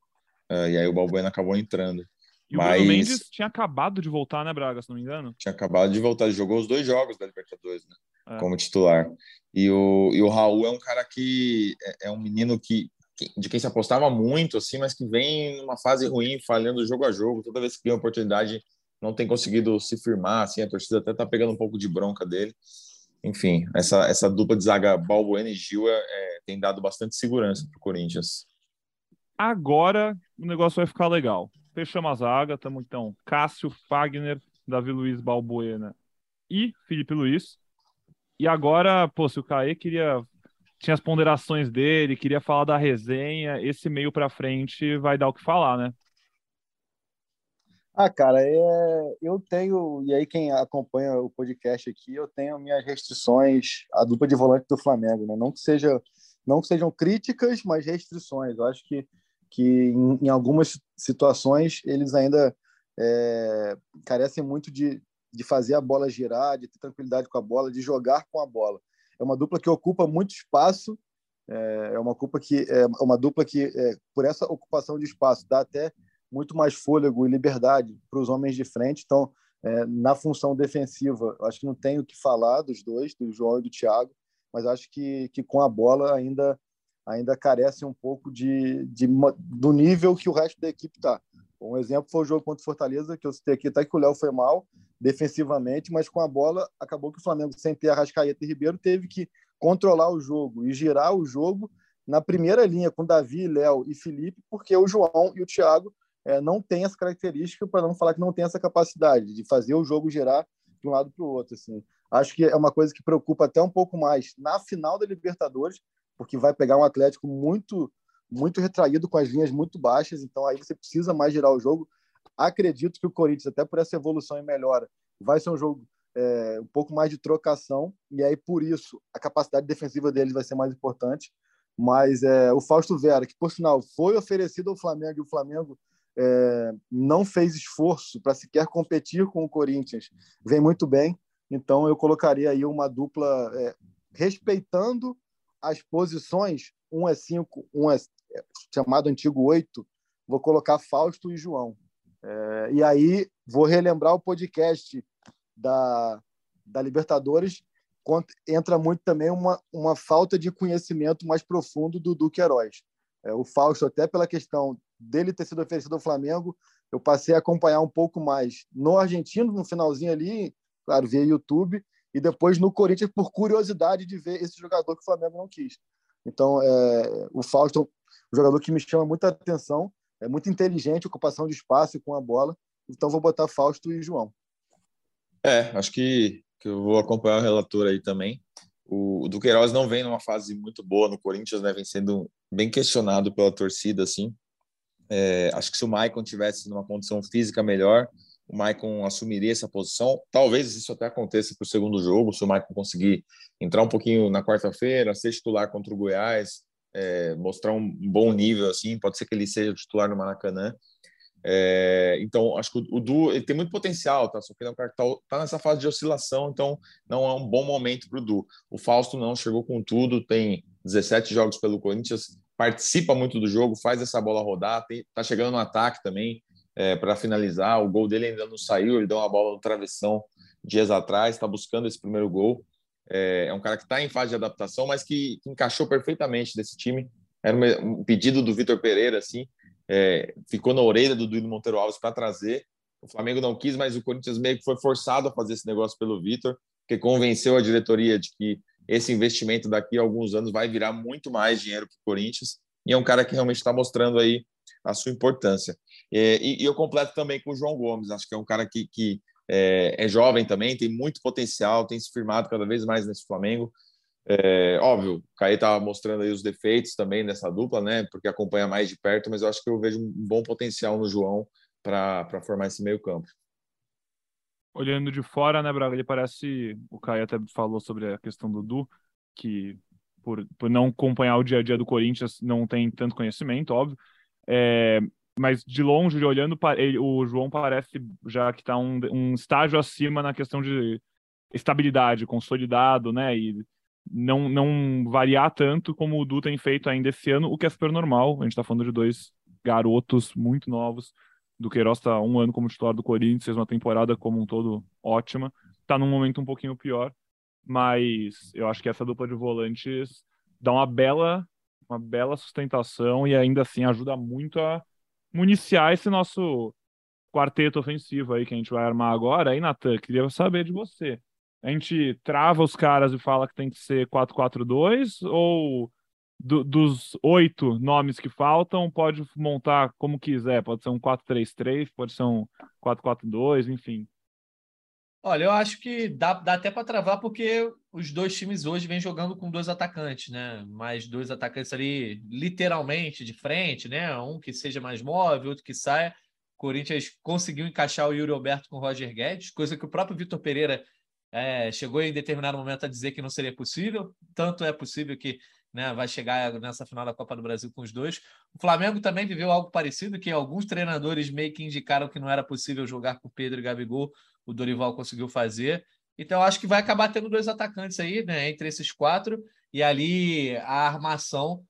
Uh, e aí o Balbuena acabou entrando. E o Mas- Bruno Mendes tinha acabado de voltar, né, Braga, se não me engano? Tinha acabado de voltar, ele jogou os dois jogos da Libertadores, né? É. Como titular. E o, e o Raul é um cara que é, é um menino que, que- de quem se apostava muito, assim, mas que vem numa fase ruim, falhando jogo a jogo. Toda vez que ganha oportunidade, não tem conseguido se firmar, assim, a torcida até tá pegando um pouco de bronca dele. Enfim, essa, essa dupla de zaga Balbuena e Gil é, é, tem dado bastante segurança para o Corinthians. Agora o negócio vai ficar legal. Fechamos a zaga, estamos então Cássio, Fagner, Davi Luiz, Balbuena e Felipe Luiz. E agora, pô, se o Caê queria. Tinha as ponderações dele, queria falar da resenha, esse meio pra frente vai dar o que falar, né? Ah, cara, é, eu tenho, e aí quem acompanha o podcast aqui, eu tenho minhas restrições à dupla de volante do Flamengo, né? Não que seja, não que sejam críticas, mas restrições. Eu acho que, que em, em algumas situações eles ainda é, carecem muito de, de fazer a bola girar, de ter tranquilidade com a bola, de jogar com a bola. É uma dupla que ocupa muito espaço, é, é uma dupla que é uma dupla que é, por essa ocupação de espaço dá até muito mais fôlego e liberdade para os homens de frente. Então, é, na função defensiva, acho que não tem o que falar dos dois, do João e do Thiago, mas acho que, que com a bola ainda ainda carece um pouco de, de do nível que o resto da equipe está. Um exemplo foi o jogo contra o Fortaleza, que eu citei aqui, até que o Léo foi mal defensivamente, mas com a bola acabou que o Flamengo, sem ter Arrascaeta e Ribeiro, teve que controlar o jogo e girar o jogo na primeira linha com Davi, Léo e Felipe, porque o João e o Thiago é, não tem essa característica, para não falar que não tem essa capacidade de fazer o jogo girar de um lado para o outro. Assim. Acho que é uma coisa que preocupa até um pouco mais na final da Libertadores, porque vai pegar um Atlético muito muito retraído com as linhas muito baixas, então aí você precisa mais girar o jogo. Acredito que o Corinthians, até por essa evolução e melhora, vai ser um jogo é, um pouco mais de trocação, e aí por isso a capacidade defensiva deles vai ser mais importante. Mas é, o Fausto Vera, que por sinal foi oferecido ao Flamengo e o Flamengo é, não fez esforço para sequer competir com o Corinthians, vem muito bem. Então eu colocaria aí uma dupla é, respeitando as posições, um é cinco, um é chamado antigo oito, vou colocar Fausto e João. É, e aí vou relembrar o podcast da, da Libertadores, entra muito também uma, uma falta de conhecimento mais profundo do Duque Heróis. É, o Fausto, até pela questão dele ter sido oferecido ao Flamengo, eu passei a acompanhar um pouco mais no argentino, no finalzinho ali, claro, via YouTube, e depois no Corinthians por curiosidade de ver esse jogador que o Flamengo não quis. Então, é, o Fausto é um jogador que me chama muita atenção, é muito inteligente, ocupação de espaço com a bola. Então, vou botar Fausto e João. É, acho que, que eu vou acompanhar o relator aí também. O, o Duqueiroz não vem numa fase muito boa no Corinthians, né? Vem sendo bem questionado pela torcida, assim. É, acho que se o Maicon tivesse numa condição física melhor, o Maicon assumiria essa posição. Talvez isso até aconteça para o segundo jogo, se o Maicon conseguir entrar um pouquinho na quarta-feira, ser titular contra o Goiás, é, mostrar um bom nível, assim, pode ser que ele seja titular no Maracanã. É, então, acho que o, o Du ele tem muito potencial, tá? Só que ele é um cara que tá, tá nessa fase de oscilação, então não é um bom momento para o Du. O Fausto não chegou com tudo, tem 17 jogos pelo Corinthians, participa muito do jogo, faz essa bola rodar, tem, tá chegando no ataque também é, para finalizar. O gol dele ainda não saiu, ele deu uma bola no travessão dias atrás, está buscando esse primeiro gol. É, é um cara que está em fase de adaptação, mas que, que, encaixou perfeitamente desse time. Era um pedido do Vitor Pereira, assim. é, ficou na orelha do Duílio Monteiro Alves para trazer. O Flamengo não quis, mas o Corinthians meio que foi forçado a fazer esse negócio pelo Vitor, que convenceu a diretoria de que esse investimento daqui a alguns anos vai virar muito mais dinheiro para o Corinthians. E é um cara que realmente está mostrando aí a sua importância. E, e, eu completo também com o João Gomes, acho que é um cara que, que é, é, jovem também, tem muito potencial, tem se firmado cada vez mais nesse Flamengo. É, óbvio, o Caí estava mostrando aí os defeitos também dessa dupla, né? Porque acompanha mais de perto, mas eu acho que eu vejo um bom potencial no João para formar esse meio campo. Olhando de fora, né, Braga? Ele parece. O Caio até falou sobre a questão do Du, que por, por não acompanhar o dia a dia do Corinthians não tem tanto conhecimento, óbvio. É, mas de longe, olhando, ele, o João parece já que está um, um estágio acima na questão de estabilidade, consolidado, né? E não, não variar tanto como o Du tem feito ainda esse ano, o que é super normal. A gente está falando de dois garotos muito novos. Do Queiroz está um ano como titular do Corinthians, fez uma temporada como um todo ótima. Está num momento um pouquinho pior, mas eu acho que essa dupla de volantes dá uma bela, uma bela sustentação e ainda assim ajuda muito a municiar esse nosso quarteto ofensivo aí que a gente vai armar agora. Aí, Natan, queria saber de você a gente trava os caras e fala que tem que ser 4-4-2 ou do, dos oito nomes que faltam, pode montar como quiser, pode ser um 4-3-3, pode ser um 4-4-2, enfim. Olha, eu acho que dá, dá até para travar porque os dois times hoje vêm jogando com dois atacantes, né? Mais dois atacantes ali, literalmente, de frente, né? Um que seja mais móvel, outro que saia. O Corinthians conseguiu encaixar o Yuri Alberto com o Roger Guedes, coisa que o próprio Vitor Pereira é, chegou em determinado momento a dizer que não seria possível, tanto é possível que né, vai chegar nessa final da Copa do Brasil com os dois. O Flamengo também viveu algo parecido, que alguns treinadores meio que indicaram que não era possível jogar com Pedro e Gabigol, o Dorival conseguiu fazer. Então, acho que vai acabar tendo dois atacantes aí, né, entre esses quatro, e ali a armação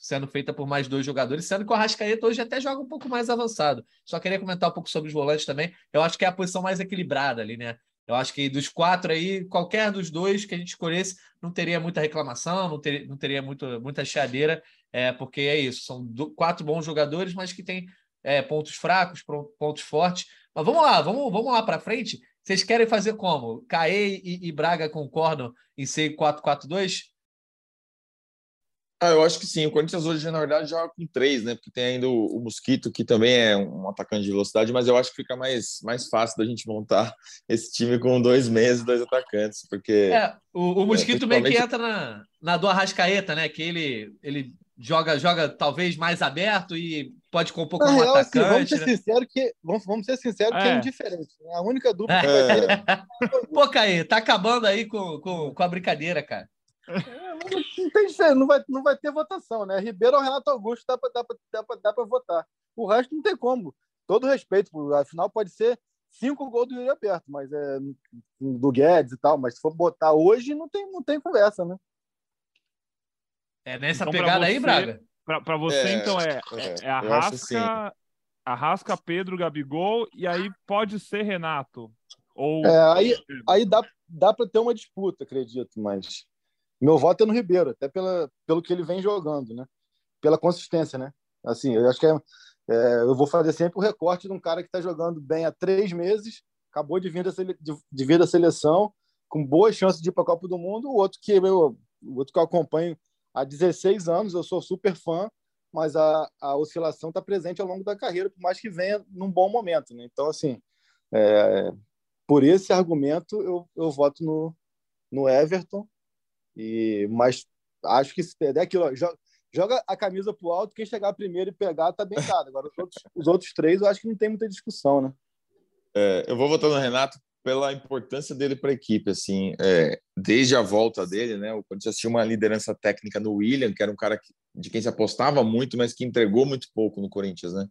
sendo feita por mais dois jogadores, sendo que o Arrascaeta hoje até joga um pouco mais avançado. Só queria comentar um pouco sobre os volantes também. Eu acho que é a posição mais equilibrada ali, né? Eu acho que dos quatro aí, qualquer dos dois que a gente escolhesse, não teria muita reclamação, não, ter, não teria muito, muita chiadeira, é, porque é isso, são do, quatro bons jogadores, mas que têm é, pontos fracos, pontos fortes. Mas vamos lá, vamos, vamos lá para frente. Vocês querem fazer como? Caê e, e Braga concordam em ser 4-4-2? Ah, eu acho que sim. O Corinthians hoje, na verdade, joga com três, né? Porque tem ainda o, o, Mosquito, que também é um atacante de velocidade, mas eu acho que fica mais, mais fácil da gente montar [laughs] esse time com dois meias e dois atacantes, porque... É, o, o Mosquito é, meio que entra na, na do Arrascaeta, né? Que ele, ele joga, joga talvez mais aberto e pode compor como real, atacante. Assim, vamos ser né? sinceros que vamos, vamos ser sinceros é. que é indiferente. Né? A única dupla é. que vai ter. É [laughs] Pô, Caê, tá acabando aí com, com, com a brincadeira, cara. [laughs] É, não tem diferença, não vai, não vai ter votação, né? Ribeiro ou Renato Augusto dá para dá dá dá votar. O resto não tem como. Todo respeito, afinal pode ser cinco gols do Yuri Aberto, mas é do Guedes e tal, mas se for botar hoje, não tem, não tem conversa, né? É nessa então, pegada você, aí, Braga? Para você, é, então, é, é, é Arrasca, Arrasca, Pedro, Gabigol, e aí pode ser Renato. Ou... É, aí, aí dá, dá para ter uma disputa, acredito, mas meu voto é no Ribeiro, até pela, pelo que ele vem jogando, né? Pela consistência, né? Assim, eu acho que é, é, eu vou fazer sempre o recorte de um cara que está jogando bem há três meses, acabou de vir da, sele, de, de vir da seleção, com boas chances de ir para a Copa do Mundo, o outro que eu, o outro que eu acompanho há 16 anos, eu sou super fã, mas a, a oscilação está presente ao longo da carreira, por mais que venha num bom momento, né? Então, assim, é, por esse argumento, eu, eu voto no, no Everton e, mas acho que se perder aquilo, joga, joga a camisa pro alto, quem chegar primeiro e pegar tá bem dado. Agora, os outros, os outros três, eu acho que não tem muita discussão, né? É, eu vou votar no Renato pela importância dele para a equipe, assim, é, desde a volta dele, né, o Corinthians tinha uma liderança técnica no William, que era um cara que, de quem se apostava muito, mas que entregou muito pouco no Corinthians, né,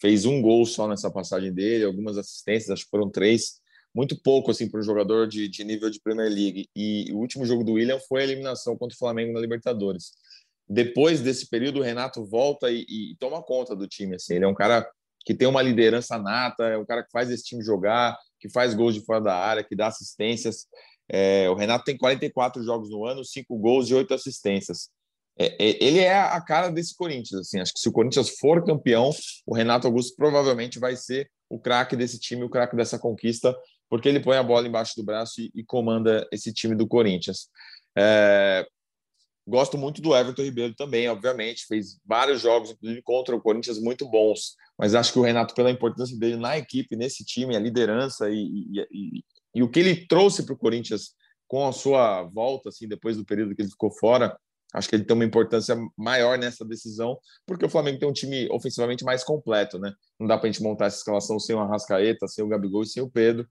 fez um gol só nessa passagem dele, algumas assistências, acho que foram três, muito pouco assim para um jogador de, de nível de Premier League. E o último jogo do William foi a eliminação contra o Flamengo na Libertadores. Depois desse período, o Renato volta e, e toma conta do time. Assim. Ele é um cara que tem uma liderança nata, é um cara que faz esse time jogar, que faz gols de fora da área, que dá assistências. É, o Renato tem 44 jogos no ano, 5 gols e 8 assistências. é, é, ele é a cara desse Corinthians. Assim, acho que se o Corinthians for campeão, o Renato Augusto provavelmente vai ser o craque desse time, o craque dessa conquista, porque ele põe a bola embaixo do braço e, e comanda esse time do Corinthians. É, gosto muito do Everton Ribeiro também, obviamente, fez vários jogos, inclusive contra o Corinthians, muito bons, mas acho que o Renato, pela importância dele na equipe, nesse time, a liderança e, e, e, e o que ele trouxe para o Corinthians com a sua volta, assim, depois do período que ele ficou fora, Acho que ele tem uma importância maior nessa decisão, porque o Flamengo tem um time ofensivamente mais completo, né? Não dá para a gente montar essa escalação sem o Arrascaeta, sem o Gabigol e sem o Pedro.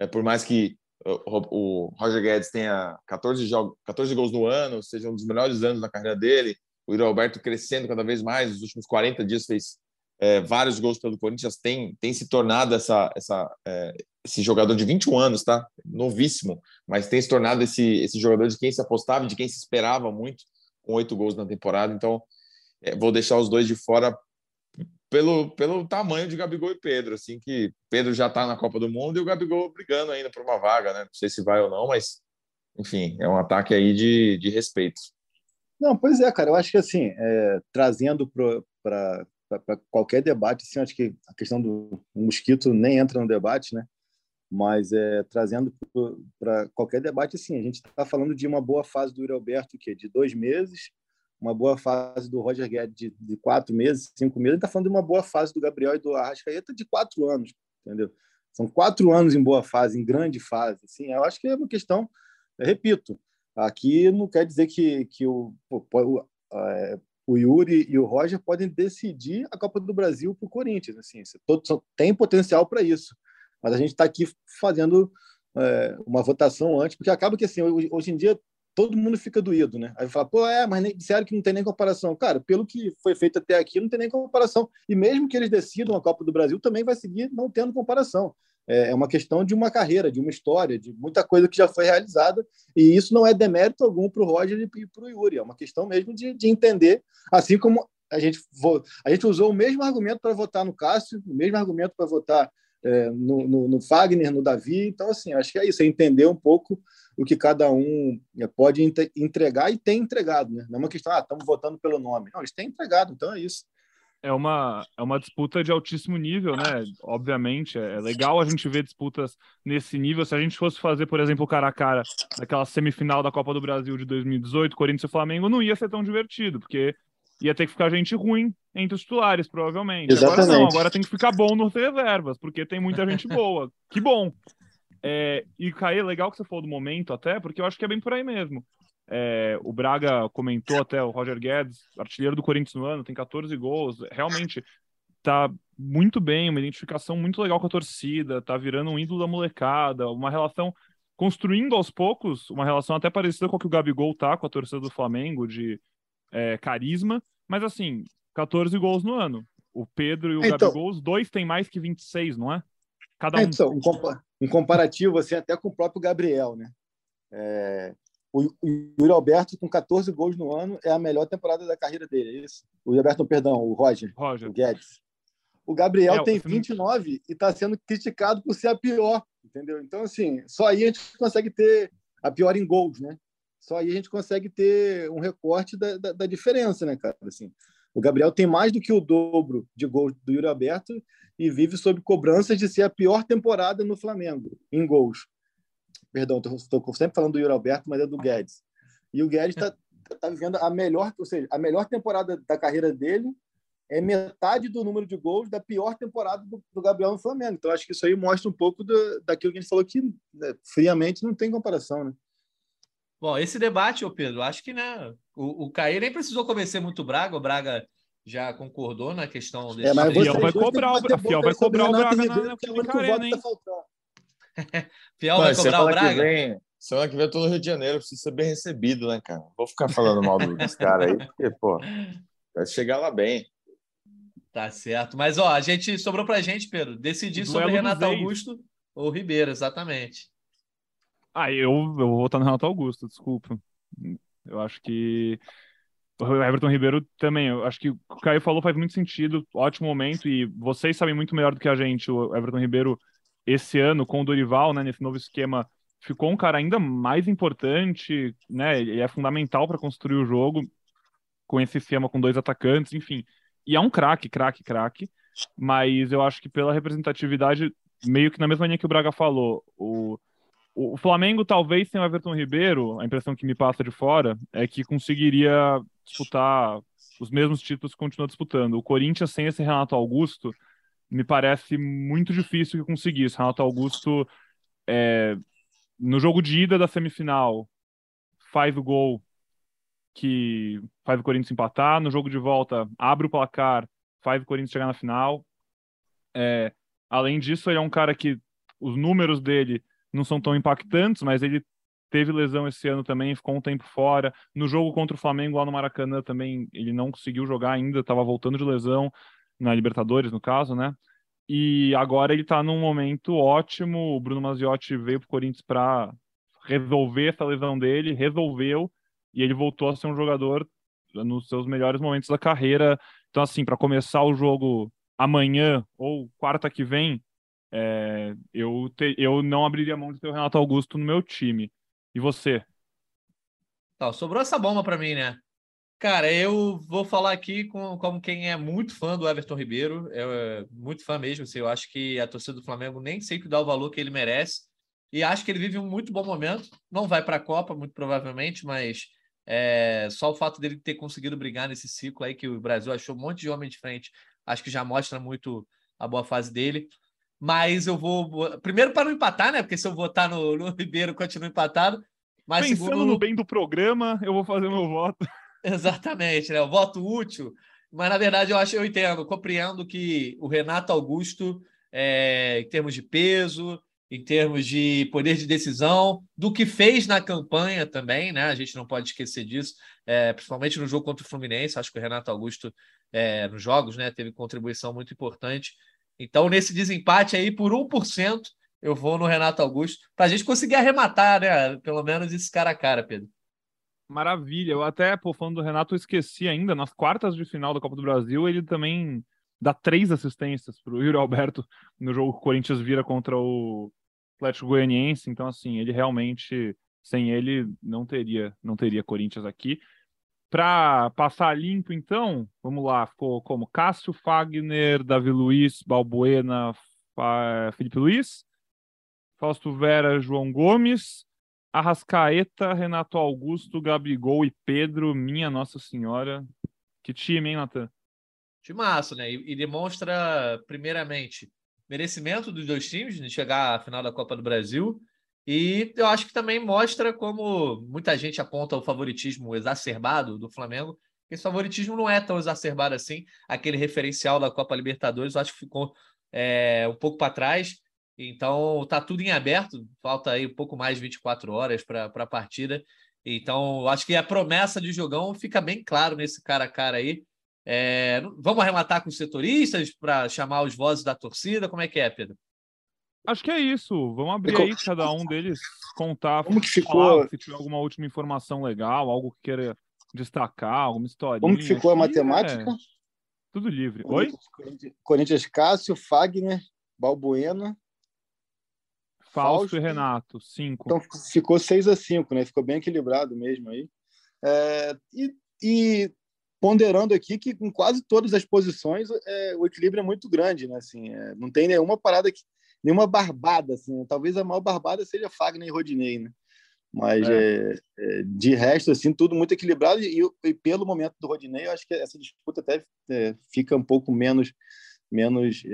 É, por mais que o, Roger Guedes tenha 14, jogos, 14 gols no ano, seja um dos melhores anos na carreira dele, o Yuri Alberto crescendo cada vez mais, nos últimos 40 dias fez é, vários gols pelo Corinthians, tem, tem se tornado essa, essa, é, esse jogador de 21 anos, tá? Novíssimo, mas tem se tornado esse, esse jogador de quem se apostava, de quem se esperava muito com oito gols na temporada. Então, é, vou deixar os dois de fora pelo, pelo tamanho de Gabigol e Pedro. Assim que Pedro já está na Copa do Mundo e o Gabigol brigando ainda por uma vaga, né? Não sei se vai ou não, mas enfim, é um ataque aí de, de respeito. Não, pois é, cara. Eu acho que assim, é, trazendo para qualquer debate, assim, acho que a questão do mosquito nem entra no debate, né? mas é, trazendo para qualquer debate, assim, a gente está falando de uma boa fase do Yuri Alberto, que de dois meses, uma boa fase do Roger Guedes de, de quatro meses, cinco meses, está falando de uma boa fase do Gabriel e do Arrascaeta de quatro anos, entendeu? São quatro anos em boa fase, em grande fase, assim, eu acho que é uma questão, repito, aqui não quer dizer que, que o, o, é, o Yuri e o Roger podem decidir a Copa do Brasil para o Corinthians, assim, todo, tem potencial para isso, mas a gente está aqui fazendo é, uma votação antes, porque acaba que assim, hoje em dia todo mundo fica doído, né? Aí fala, pô, é, mas nem, disseram que não tem nem comparação. Cara, pelo que foi feito até aqui, não tem nem comparação. E mesmo que eles decidam a Copa do Brasil, também vai seguir não tendo comparação. É, é uma questão de uma carreira, de uma história, de muita coisa que já foi realizada. E isso não é demérito algum para o Roger e para o Yuri. É uma questão mesmo de, de entender, assim como a gente, a gente usou o mesmo argumento para votar no Cássio, o mesmo argumento para votar é, no, no, no, Fagner, no Davi. Então, assim, acho que é isso, é entender um pouco o que cada um é, pode entregar e tem entregado. Né? Não é uma questão, ah, estamos votando pelo nome. Não, eles têm entregado, então é isso. É uma, é uma disputa de altíssimo nível, né? Obviamente, é, é legal a gente ver disputas nesse nível. Se a gente fosse fazer, por exemplo, cara a cara daquela semifinal da Copa do Brasil de 2018, Corinthians e Flamengo, não ia ser tão divertido, porque ia ter que ficar gente ruim entre os titulares, provavelmente. Exatamente. Agora não, agora tem que ficar bom nos reservas, porque tem muita gente boa. [laughs] que bom. É, e, Caê, legal que você falou do momento até, porque eu acho que é bem por aí mesmo. É, o Braga comentou até, o Roger Guedes, artilheiro do Corinthians no ano, tem 14 gols. Realmente tá muito bem, uma identificação muito legal com a torcida, tá virando um ídolo da molecada, uma relação construindo aos poucos, uma relação até parecida com a que o Gabigol tá com a torcida do Flamengo, de é, carisma, mas assim, 14 gols no ano. O Pedro e o então, Gabigol, os dois têm mais que 26, não é? Cada um. Então, um, compa comparativo assim, até com o próprio Gabriel, né? É, o, Yuri Alberto, com 14 gols no ano, é a melhor temporada da carreira dele, é isso? O Alberto, perdão, o Roger, Roger. o Guedes. O Gabriel é, tem 29 e está sendo criticado por ser a pior, entendeu? Então, assim, só aí a gente consegue ter a pior em gols, né? Só aí a gente consegue ter um recorte da, da, da, diferença, né, cara? Assim, o Gabriel tem mais do que o dobro de gols do Yuri Alberto e vive sob cobranças de ser a pior temporada no Flamengo em gols. Perdão, estou sempre falando do Yuri Alberto, mas é do Guedes. E o Guedes está tá vivendo a melhor, ou seja, a melhor temporada da carreira dele é metade do número de gols da pior temporada do, do Gabriel no Flamengo. Então, acho que isso aí mostra um pouco do, daquilo que a gente falou que né, friamente não tem comparação, né? Bom, esse debate, ô Pedro, acho que né, o, o Caí nem precisou convencer muito o Braga, o Braga já concordou na questão desse. É, mas a Fiel vai cobrar, o, Fiel vai cobrar o Braga na, na Clínica Arena, hein? [laughs] Fiel vai cobrar o Braga? Que vem, semana que vem eu tô no Rio de Janeiro, preciso ser bem recebido, né, cara? Vou ficar falando mal dos caras aí, porque, pô, vai chegar lá bem. Tá certo. Mas, ó, a gente sobrou pra gente, Pedro, decidir sobre Renato Augusto ou Ribeiro, exatamente. Ah, eu, eu vou votar no Renato Augusto, desculpa. Eu acho que o Everton Ribeiro também, eu acho que o Caio falou faz muito sentido, ótimo momento, e vocês sabem muito melhor do que a gente, o Everton Ribeiro, esse ano, com o Dorival, né, nesse novo esquema, ficou um cara ainda mais importante, né, ele é fundamental para construir o jogo, com esse esquema com dois atacantes, enfim. E é um craque, craque, craque. Mas eu acho que pela representatividade, meio que na mesma linha que o Braga falou, o, o Flamengo talvez sem o Everton Ribeiro, a impressão que me passa de fora é que conseguiria disputar os mesmos títulos que continua disputando. O Corinthians sem esse Renato Augusto me parece muito difícil que conseguisse. Renato Augusto é, no jogo de ida da semifinal faz o gol que faz o Corinthians empatar. No jogo de volta, abre o placar, faz o Corinthians chegar na final. É, além disso, ele é um cara que os números dele não são tão impactantes, mas ele teve lesão esse ano também, ficou um tempo fora. No jogo contra o Flamengo lá no Maracanã também ele não conseguiu jogar ainda, estava voltando de lesão na Libertadores, no caso, né? E agora ele está num momento ótimo. O Bruno Maziotti veio para o Corinthians para resolver essa lesão dele, resolveu, e ele voltou a ser um jogador nos seus melhores momentos da carreira. Então, assim, para começar o jogo amanhã ou quarta que vem, é, eu, te, eu não abriria mão de ter o Renato Augusto no meu time. E você? Tá, sobrou essa bomba para mim, né? Cara, eu vou falar aqui com, como quem é muito fã do Everton Ribeiro, é, muito fã mesmo. Assim, eu acho que a torcida do Flamengo nem sei que dá o valor que ele merece. E acho que ele vive um muito bom momento. Não vai para a Copa, muito provavelmente, mas é, só o fato dele ter conseguido brigar nesse ciclo aí, que o Brasil achou um monte de homem de frente, acho que já mostra muito a boa fase dele. Mas eu vou. Primeiro, para não empatar, né? Porque se eu votar no, no [laughs] Ribeiro, continua empatado. Mas Pensando segundo... no bem do programa, eu vou fazer meu voto. [laughs] Exatamente, né? O voto útil. Mas, na verdade, eu acho, eu entendo, compreendo que o Renato Augusto, é, em termos de peso, em termos de poder de decisão, do que fez na campanha também, né? A gente não pode esquecer disso, é, principalmente no jogo contra o Fluminense. Acho que o Renato Augusto, é, nos jogos, né, teve contribuição muito importante. Então, nesse desempate aí, por 1%, eu vou no Renato Augusto, para a gente conseguir arrematar, né? Pelo menos esse cara a cara, Pedro. Maravilha. Eu até, pô, falando do Renato, eu esqueci ainda, nas quartas de final da Copa do Brasil, ele também dá três assistências para o Yuri Alberto no jogo que o Corinthians vira contra o Atlético Goianiense. Então, assim, ele realmente, sem ele, não teria, não teria Corinthians aqui. Para passar limpo, então, vamos lá, ficou como Cássio Fagner, Davi Luiz, Balbuena, Felipe Luiz, Fausto Vera, João Gomes, Arrascaeta, Renato Augusto, Gabigol e Pedro, minha Nossa Senhora. Que time, hein, Natan? Timaço, né? E demonstra, primeiramente, merecimento dos dois times de chegar à final da Copa do Brasil. E eu acho que também mostra como muita gente aponta o favoritismo exacerbado do Flamengo. Esse favoritismo não é tão exacerbado assim. Aquele referencial da Copa Libertadores, eu acho que ficou é, um pouco para trás. Então, tá tudo em aberto, falta aí um pouco mais de 24 horas para a partida. Então, acho que a promessa de jogão fica bem claro nesse cara a cara aí. É, vamos arrematar com os setoristas para chamar os vozes da torcida? Como é que é, Pedro? Acho que é isso. Vamos abrir aí cada um deles contar. Como que ficou? se tiver alguma última informação legal, algo que queira destacar, alguma história. Como que ficou a matemática? É... Tudo livre. Oi? Corinthians Cássio, Fagner, Balbuena, Fausto, Fausto e Renato, cinco. Então ficou 6 a 5 né? Ficou bem equilibrado mesmo aí. É, e, e, ponderando aqui que em quase todas as posições é, o equilíbrio é muito grande, né? Assim, é, não tem nenhuma parada que nenhuma barbada, assim. Talvez a maior barbada seja Fagner e Rodinei, né? Mas é. é. É, de resto, assim, tudo muito equilibrado e, e, pelo momento do Rodinei, eu acho que essa disputa até é, fica um pouco menos menos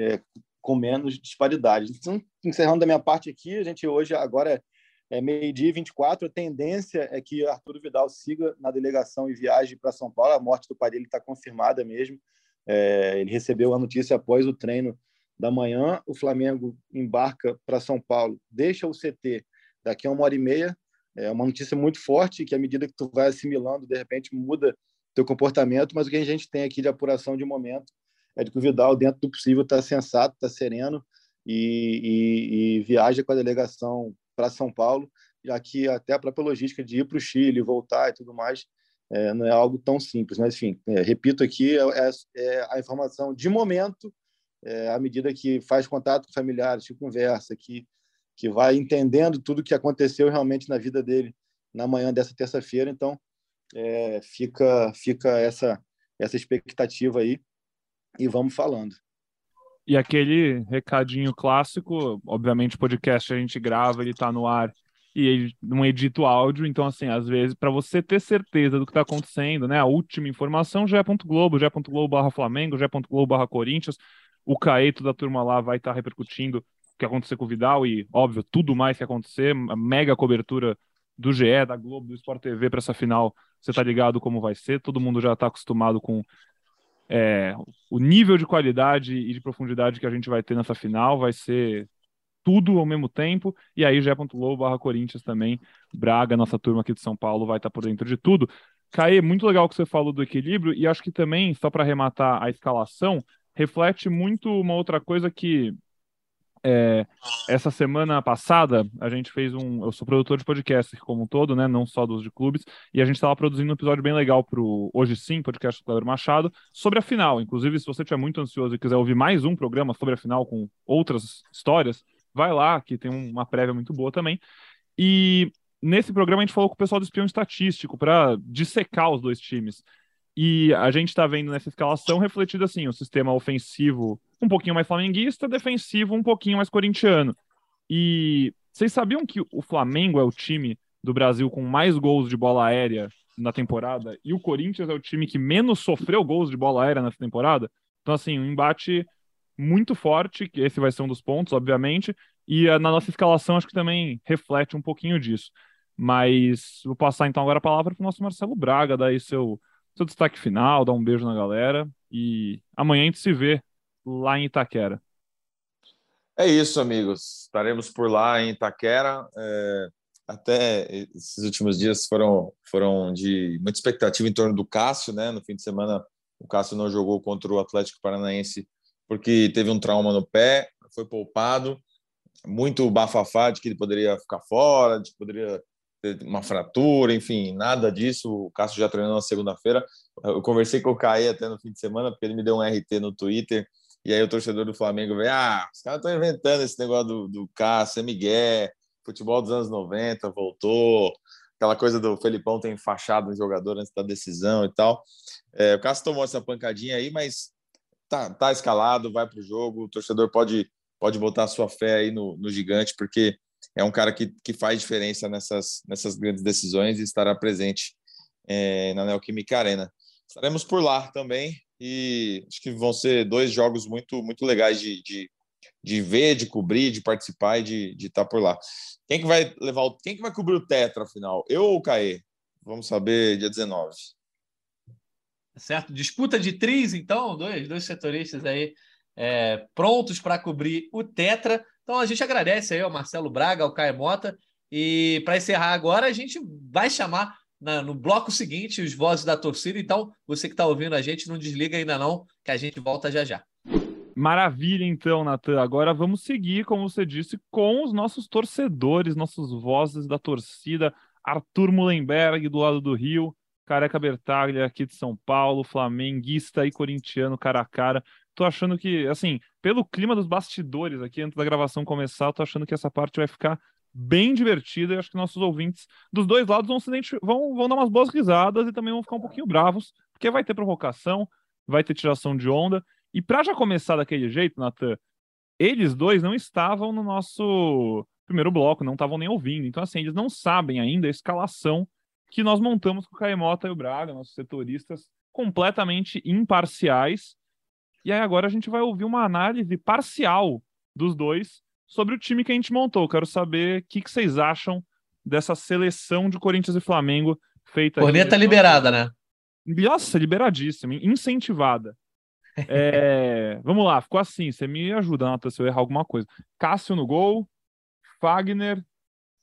com menos disparidade. Então, encerrando da minha parte aqui, a gente hoje, agora é meio-dia e 24, a tendência é que Arthur Vidal siga na delegação e viaje para São Paulo. A morte do pai dele está confirmada mesmo. É, ele recebeu a notícia após o treino da manhã. O Flamengo embarca para São Paulo, deixa o CT daqui a uma hora e meia. É uma notícia muito forte que, à medida que tu vai assimilando, de repente muda teu comportamento. Mas o que a gente tem aqui de apuração de momento é de que o Vidal, dentro do possível, está sensato, está sereno e, e, e, viaja com a delegação para São Paulo, já que até a própria logística de ir para o Chile, voltar e tudo mais, é, não é algo tão simples. Mas, enfim, é, repito aqui, é, é, a informação de momento, é, à medida que faz contato com familiares, que conversa, que, que vai entendendo tudo o que aconteceu realmente na vida dele na manhã dessa terça-feira. Então, é, fica, fica essa, essa expectativa aí e vamos falando. E aquele recadinho clássico, obviamente o podcast a gente grava, ele está no ar e não edito áudio, então assim, às vezes para você ter certeza do que está acontecendo, né, a última informação já é ponto globo, já é ponto globo barra Flamengo, já é ponto globo barra Corinthians, o Caeto da turma lá vai estar tá repercutindo o que aconteceu com o Vidal e, óbvio, tudo mais que acontecer, mega cobertura do GE, da Globo, do Sport TV para essa final, você tá ligado como vai ser, todo mundo já está acostumado com é, o nível de qualidade e de profundidade que a gente vai ter nessa final vai ser tudo ao mesmo tempo, e aí Gé.globo barra Corinthians também, Braga, nossa turma aqui de São Paulo, vai estar por dentro de tudo. Caê, muito legal que você falou do equilíbrio, e acho que também, só para arrematar a escalação, reflete muito uma outra coisa que é, essa semana passada, a gente fez um. Eu sou produtor de podcast como um todo, né? Não só dos de clubes, e a gente estava produzindo um episódio bem legal para o Hoje Sim, podcast do Cleber Machado, sobre a final. Inclusive, se você estiver muito ansioso e quiser ouvir mais um programa sobre a final com outras histórias, vai lá, que tem uma prévia muito boa também. E nesse programa a gente falou com o pessoal do espião estatístico para dissecar os dois times. E a gente está vendo nessa escalação refletido assim, o sistema ofensivo um pouquinho mais flamenguista, defensivo um pouquinho mais corintiano. E vocês sabiam que o Flamengo é o time do Brasil com mais gols de bola aérea na temporada e o Corinthians é o time que menos sofreu gols de bola aérea nessa temporada? Então, assim, um embate muito forte, que esse vai ser um dos pontos, obviamente, e na nossa escalação acho que também reflete um pouquinho disso. Mas vou passar então agora a palavra para o nosso Marcelo Braga, daí seu seu destaque final, dar um beijo na galera e amanhã a gente se vê lá em Itaquera. É isso, amigos. Estaremos por lá em Itaquera. É, até esses últimos dias foram, foram de muita expectativa em torno do Cássio, né? No fim de semana, o Cássio não jogou contra o Atlético Paranaense porque teve um trauma no pé, foi poupado. Muito bafafá de que ele poderia ficar fora, de que poderia uma fratura, enfim, nada disso. O Cássio já treinou na segunda-feira. Eu conversei com o Caê até no fim de semana, porque ele me deu um RT no Twitter. E aí o torcedor do Flamengo veio: ah, os caras estão inventando esse negócio do, do Cássio, é Miguel, futebol dos anos 90, voltou. Aquela coisa do Felipão ter enfaixado um jogador antes da decisão e tal. É, o Cássio tomou essa pancadinha aí, mas tá, tá escalado, vai para o jogo. O torcedor pode, pode botar a sua fé aí no, no gigante, porque é um cara que, que faz diferença nessas, nessas grandes decisões e estará presente é, na Neoquímica Arena. Estaremos por lá também e acho que vão ser dois jogos muito, muito legais de, de, de ver, de cobrir, de participar e de, de estar por lá. Quem que vai levar o, quem que vai cobrir o Tetra afinal? Eu ou o Caê? Vamos saber dia 19. Certo, disputa de triz, então, dois, dois setoristas aí é, prontos para cobrir o Tetra. Então a gente agradece aí ao Marcelo Braga, ao Caio Mota. E para encerrar agora, a gente vai chamar na, no bloco seguinte os vozes da torcida. Então, você que está ouvindo a gente, não desliga ainda não, que a gente volta já já. Maravilha, então, Natan. Agora vamos seguir, como você disse, com os nossos torcedores, nossos vozes da torcida. Arthur Mullenberg, do lado do Rio, Careca Bertaglia, aqui de São Paulo, flamenguista e corintiano cara a cara tô achando que, assim, pelo clima dos bastidores aqui, antes da gravação começar, eu tô achando que essa parte vai ficar bem divertida e acho que nossos ouvintes dos dois lados vão, se vão, vão dar umas boas risadas e também vão ficar um pouquinho bravos, porque vai ter provocação, vai ter tiração de onda. E para já começar daquele jeito, Natan, eles dois não estavam no nosso primeiro bloco, não estavam nem ouvindo. Então, assim, eles não sabem ainda a escalação que nós montamos com o Caemota e o Braga, nossos setoristas completamente imparciais e aí agora a gente vai ouvir uma análise parcial dos dois sobre o time que a gente montou. Quero saber o que, que vocês acham dessa seleção de Corinthians e Flamengo feita. Corneta liberada, né? Nossa, liberadíssima, incentivada. [laughs] É, vamos lá, ficou assim. Você me ajuda, Nata, se eu errar alguma coisa. Cássio no gol, Fagner,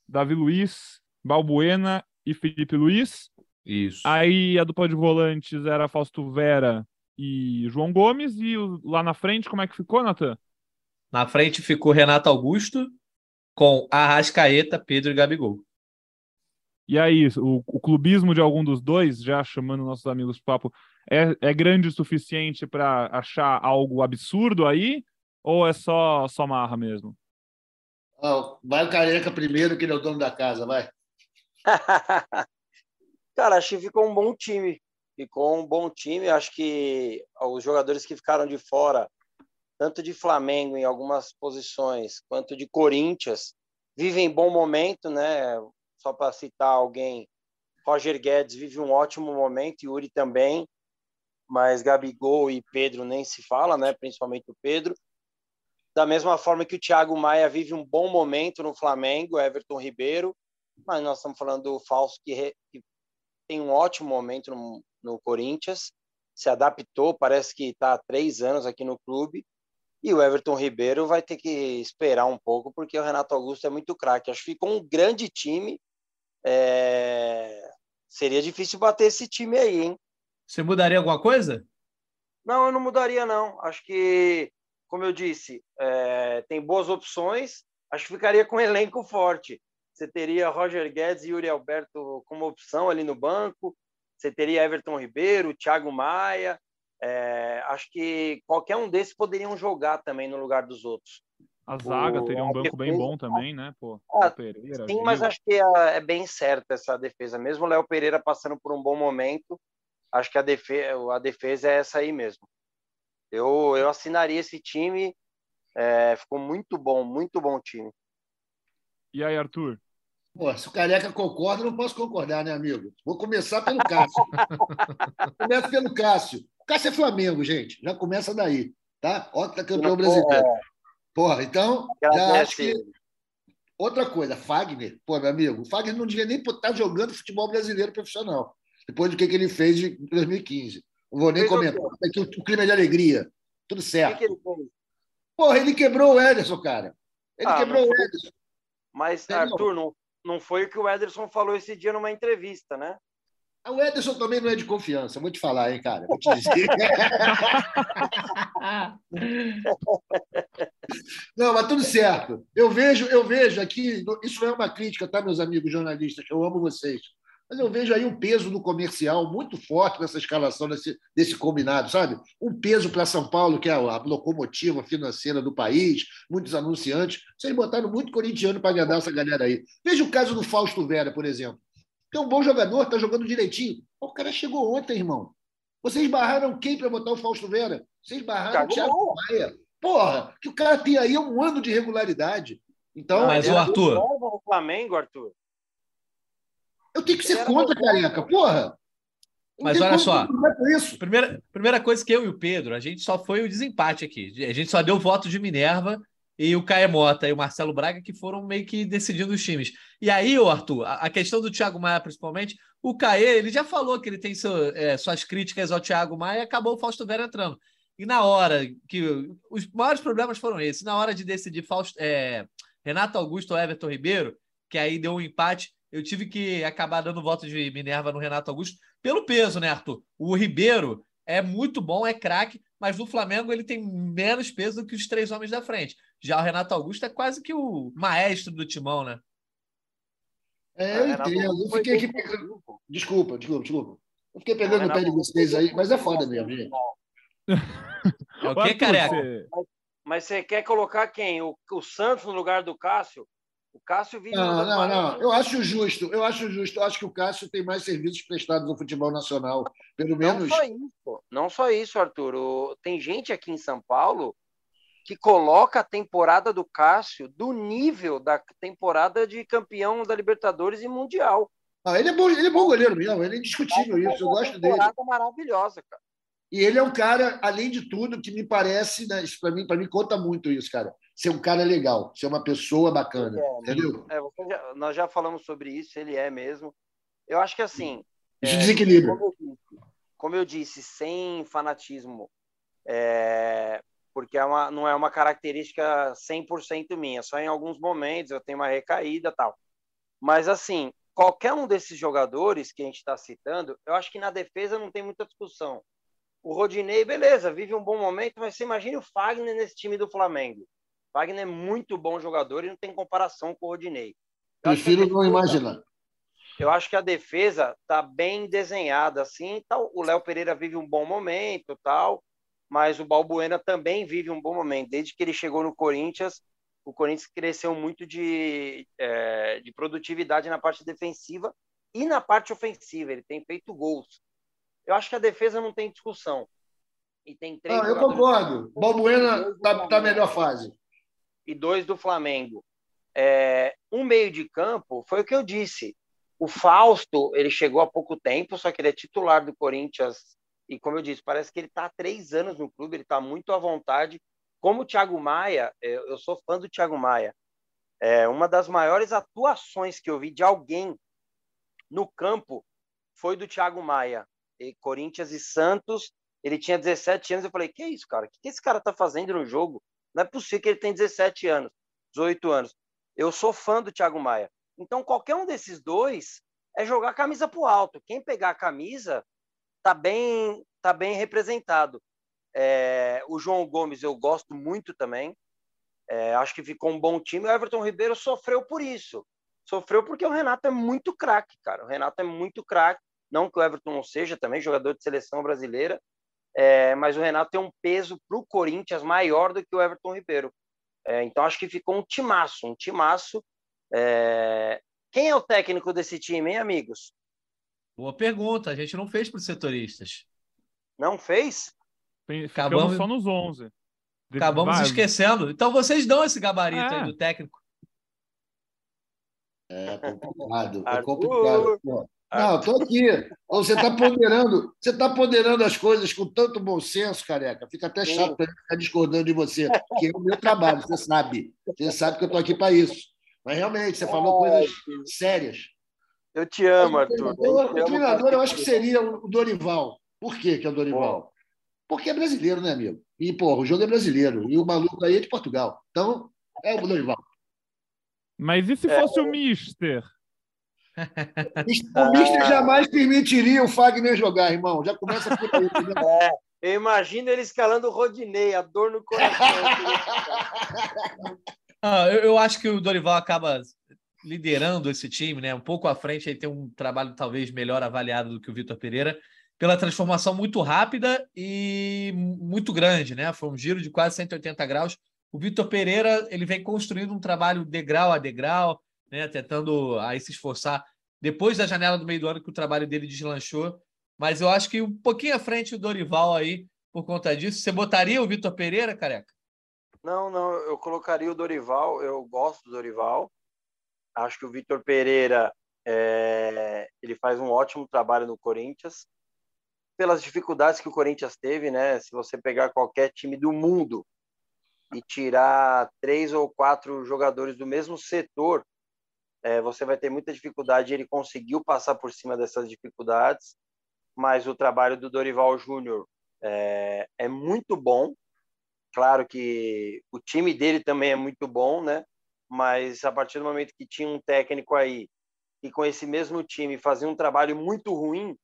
Davi Luiz, Balbuena e Felipe Luiz. Isso. Aí a dupla de volantes era Fausto Vera e João Gomes. E lá na frente, como é que ficou, Natan? Na frente ficou Renato Augusto com Arrascaeta, Pedro e Gabigol. E aí, o, o clubismo de algum dos dois, já chamando nossos amigos papo, é, é grande o suficiente para achar algo absurdo aí? Ou é só, só marra mesmo? Oh, vai o careca primeiro, que ele é o dono da casa, vai. [laughs] Cara, acho que ficou um bom time. Ficou um bom time. Acho que os jogadores que ficaram de fora, tanto de Flamengo em algumas posições, quanto de Corinthians, vivem bom momento, né? Só para citar alguém, Roger Guedes vive um ótimo momento, Yuri também, mas Gabigol e Pedro nem se fala, né? Principalmente o Pedro. Da mesma forma que o Thiago Maia vive um bom momento no Flamengo, Everton Ribeiro, mas nós estamos falando do Falso que, que tem um ótimo momento no, no Corinthians, se adaptou, parece que está há três anos aqui no clube, e o Everton Ribeiro vai ter que esperar um pouco, porque o Renato Augusto é muito craque. Acho que ficou um grande time. É... Seria difícil bater esse time aí, hein? Você mudaria alguma coisa? Não, eu não mudaria, não. Acho que, como eu disse, é... tem boas opções. Acho que ficaria com um elenco forte. Você teria Roger Guedes e Yuri Alberto como opção ali no banco. Você teria Everton Ribeiro, Thiago Maia. É, acho que qualquer um desses poderiam jogar também no lugar dos outros. A zaga o, teria um banco bem bom também, né? Pô, ah, Pereira, sim, Gil. mas acho que é, é bem certa essa defesa. Mesmo o Léo Pereira passando por um bom momento, acho que a defesa, a defesa é essa aí mesmo. Eu, eu assinaria esse time. É, ficou muito bom, muito bom time. E aí, Arthur? Pô, se o Careca concorda, não posso concordar, né, amigo? Vou começar pelo Cássio. [laughs] Começa pelo Cássio. O Cássio é Flamengo, gente. Já começa daí, tá? Ótimo campeão brasileiro. Porra, então, já acho que... Outra coisa, Fagner, pô, meu amigo, o Fagner não devia nem estar jogando futebol brasileiro profissional, depois do que, que ele fez em 2015. Não vou nem comentar. Aqui o, o clima é de alegria. Tudo certo. O que, que ele fez? Porra, ele quebrou o Ederson, cara. Ele ah, quebrou o Ederson. Mas, Arthur, não, não foi o que o Ederson falou esse dia numa entrevista, né? Ah, o Ederson também não é de confiança, vou te falar, hein, cara? Vou te dizer. [laughs] não, mas tudo certo. Eu vejo, eu vejo aqui, isso não é uma crítica, tá, meus amigos jornalistas? Eu amo vocês. Mas eu vejo aí um peso no comercial muito forte nessa escalação desse, desse combinado, sabe? Um peso para São Paulo, que é a locomotiva financeira do país, muitos anunciantes. Vocês botaram muito corintiano para agradar essa galera aí. Veja o caso do Fausto Vera, por exemplo. É um bom jogador, está jogando direitinho. O cara chegou ontem, irmão. Vocês barraram quem para botar o Fausto Vera? Vocês barraram o Thiago Maia. Porra, que o cara tem aí um ano de regularidade. Então, mas o Arthur. O Flamengo, Arthur. Eu tenho que ser contra, careca, porra. Mas olha só, primeira, primeira coisa que eu e o Pedro, a gente só foi o desempate aqui. A gente só deu voto de Minerva e o Caemota e o Marcelo Braga que foram meio que decidindo os times. E aí, o Arthur, a, questão do Thiago Maia principalmente, o Caê, ele já falou que ele tem seu, é, suas críticas ao Thiago Maia e acabou o Fausto Vera entrando. E na hora que os maiores problemas foram esses, na hora de decidir Fausto, é, Renato Augusto ou Everton Ribeiro, que aí deu um empate, eu tive que acabar dando voto de Minerva no Renato Augusto pelo peso, né, Arthur? O Ribeiro é muito bom, é craque, mas no Flamengo ele tem menos peso do que os três homens da frente. Já o Renato Augusto é quase que o maestro do timão, né? É, eu entendo. Eu fiquei aqui pegando. Desculpa, desculpa, desculpa. Eu fiquei pegando o pé de vocês aí, mas é foda mesmo, gente. É o que, careca? Mas você quer colocar quem? O, o Santos no lugar do Cássio? O Cássio vive. Não, não, não. Eu acho justo. Eu acho justo. Eu acho que o Cássio tem mais serviços prestados no futebol nacional. Pelo menos. Não só isso, não só isso Arthur. Tem gente aqui em São Paulo que coloca a temporada do Cássio do nível da temporada de campeão da Libertadores e Mundial. Ah, ele é bom, ele é bom goleiro mesmo. Ele é indiscutível isso. Eu gosto dele. Temporada maravilhosa, cara. E ele é um cara, além de tudo, que me parece, né, para mim, para mim conta muito isso, cara ser um cara legal, ser uma pessoa bacana, é, entendeu? É, já, nós já falamos sobre isso, ele é mesmo. Eu acho que assim. Isso é, desequilibra. Como eu, disse, como eu disse, sem fanatismo, é, porque é uma, não é uma característica 100% minha, só em alguns momentos eu tenho uma recaída tal. Mas assim, qualquer um desses jogadores que a gente está citando, eu acho que na defesa não tem muita discussão. O Rodinei, beleza, vive um bom momento, mas você imagina o Fagner nesse time do Flamengo. Wagner é muito bom jogador e não tem comparação com o Rodinei. Eu Prefiro não imaginar. Eu acho que a defesa está bem desenhada assim. Tal. O Léo Pereira vive um bom momento, tal, mas o Balbuena também vive um bom momento. Desde que ele chegou no Corinthians, o Corinthians cresceu muito de, é, de produtividade na parte defensiva e na parte ofensiva. Ele tem feito gols. Eu acho que a defesa não tem discussão. E tem três. Ah, eu concordo. Balbuena está tá melhor fase. E dois do Flamengo. É, um meio de campo foi o que eu disse. O Fausto, ele chegou há pouco tempo, só que ele é titular do Corinthians. E como eu disse, parece que ele está há três anos no clube, ele está muito à vontade. Como o Thiago Maia, eu sou fã do Thiago Maia. É, uma das maiores atuações que eu vi de alguém no campo foi do Thiago Maia. E Corinthians e Santos, ele tinha 17 anos. Eu falei: que é isso, cara? O que esse cara tá fazendo no jogo? Não é possível que ele tem 17 anos, 18 anos. Eu sou fã do Thiago Maia. Então, qualquer um desses dois é jogar a camisa para o alto. Quem pegar a camisa tá bem, tá bem representado. É, o João Gomes eu gosto muito também. É, acho que ficou um bom time. O Everton Ribeiro sofreu por isso. Sofreu porque o Renato é muito craque, cara. O Renato é muito craque. Não que o Everton não seja também jogador de seleção brasileira, é, mas o Renato tem um peso para o Corinthians maior do que o Everton Ribeiro. É, então acho que ficou um timaço, um timaço. É... Quem é o técnico desse time, hein, amigos? Boa pergunta. A gente não fez para os setoristas. Não fez? Acabamos só nos 11. Acabamos Vai. esquecendo. Então vocês dão esse gabarito é. aí do técnico. É complicado, é complicado. Pô. Não, estou aqui. Você está ponderando, você está ponderando as coisas com tanto bom senso, careca. Fica até chato para ficar discordando de você, que é o meu trabalho, você sabe. Você sabe que eu estou aqui para isso. Mas realmente, você falou coisas sérias. Eu te amo, Arthur. O treinador, o treinador eu acho que seria o Dorival. Por quê que é o Dorival? Porque é brasileiro, né, amigo? E, porra, o jogo é brasileiro. E o maluco aí é de Portugal. Então, é o Dorival. Mas e se fosse é... o Mister? O Mister jamais permitiria o Fagner jogar, irmão. Já começa por aí. Né? [laughs] É, eu imagino ele escalando o Rodinei, a dor no coração. [laughs] ah, eu, eu, acho que o Dorival acaba liderando esse time, né? Um pouco à frente, ele tem um trabalho talvez melhor avaliado do que o Vitor Pereira, pela transformação muito rápida e muito grande, né? Foi um giro de quase 180 graus. O Vitor Pereira ele vem construindo um trabalho degrau a degrau, né, tentando aí se esforçar depois da janela do meio do ano que o trabalho dele deslanchou. Mas eu acho que um pouquinho à frente o Dorival aí por conta disso. Você botaria o Vitor Pereira, careca? Não, não, eu colocaria o Dorival. Eu gosto do Dorival. Acho que o Vitor Pereira é, ele faz um ótimo trabalho no Corinthians pelas dificuldades que o Corinthians teve, né? Se você pegar qualquer time do mundo e tirar três ou quatro jogadores do mesmo setor, é, você vai ter muita dificuldade. Ele conseguiu passar por cima dessas dificuldades, mas o trabalho do Dorival Júnior é, é muito bom. Claro que o time dele também é muito bom, né? Mas a partir do momento que tinha um técnico aí e com esse mesmo time fazia um trabalho muito ruim,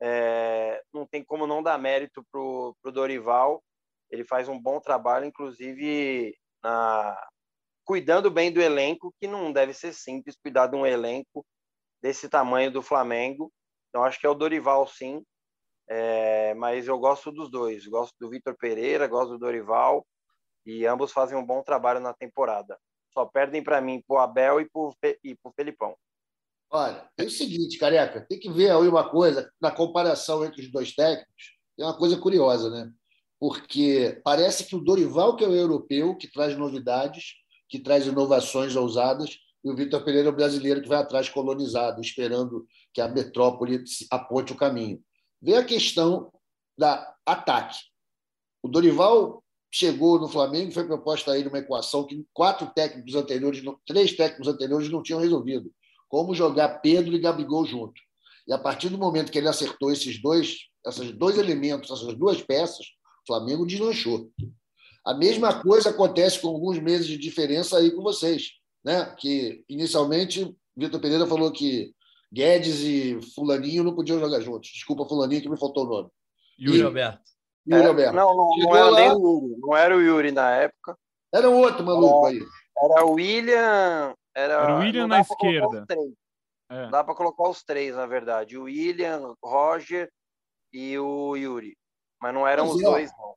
é, não tem como não dar mérito pro, pro Dorival. Ele faz um bom trabalho, inclusive na, cuidando bem do elenco, que não deve ser simples cuidar de um elenco desse tamanho do Flamengo. Então, acho que é o Dorival, sim. É, mas eu gosto dos dois. Gosto do Vitor Pereira, gosto do Dorival. E ambos fazem um bom trabalho na temporada. Só perdem para mim pro Abel e e pro Felipão. Olha, é o seguinte, careca, tem que ver aí uma coisa, na comparação entre os dois técnicos, tem uma coisa curiosa, né? Porque parece que o Dorival, que é o europeu, que traz novidades, que traz inovações ousadas, e o Vitor Pereira é o brasileiro que vai atrás colonizado, esperando que a metrópole aponte o caminho. Vê a questão da ataque. O Dorival chegou no Flamengo, foi proposta a ele uma equação que quatro técnicos anteriores, três técnicos anteriores não tinham resolvido. Como jogar Pedro e Gabigol junto. E a partir do momento que ele acertou esses dois, esses dois elementos, essas duas peças, o Flamengo deslanchou. A mesma coisa acontece com alguns meses de diferença aí com vocês, né? Que inicialmente Vitor Pereira falou que Guedes e Fulaninho não podiam jogar juntos. Desculpa, Fulaninho, que me faltou o nome. Yuri e... Alberto. Yuri é, Alberto. Não, não, não era lá... nem o Yuri. Não era o Yuri na época. Era um outro maluco aí. Era o William. Era, era o William na esquerda. É. Dá para colocar os três, na verdade. O William, Roger e o Yuri. Mas não eram os é. dois, não.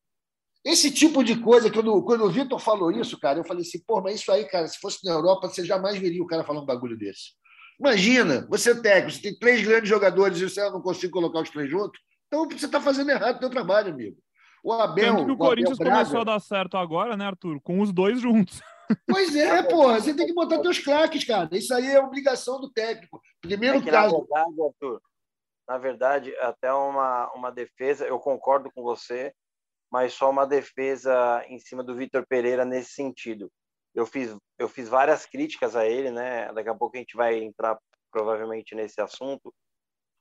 Esse tipo de coisa, quando, quando o Vitor falou isso, cara, eu falei assim, pô, mas isso aí, cara, se fosse na Europa, você jamais veria o cara falando um bagulho desse. Imagina, você é técnico, você tem três grandes jogadores e você não consegue colocar os três juntos. Então você está fazendo errado o seu trabalho, amigo. O Abel. Tanto que o, o Corinthians Braga- começou a dar certo agora, né, Arthur? Com os dois juntos. Pois é, [laughs] porra, você tem que botar teus craques, cara. Isso aí é obrigação do técnico. Primeiro É que, na caso. verdade, Arthur, na verdade, até uma, uma defesa, eu concordo com você, mas só uma defesa em cima do Vitor Pereira nesse sentido. Eu fiz, eu fiz várias críticas a ele, né? Daqui a pouco a gente vai entrar provavelmente nesse assunto.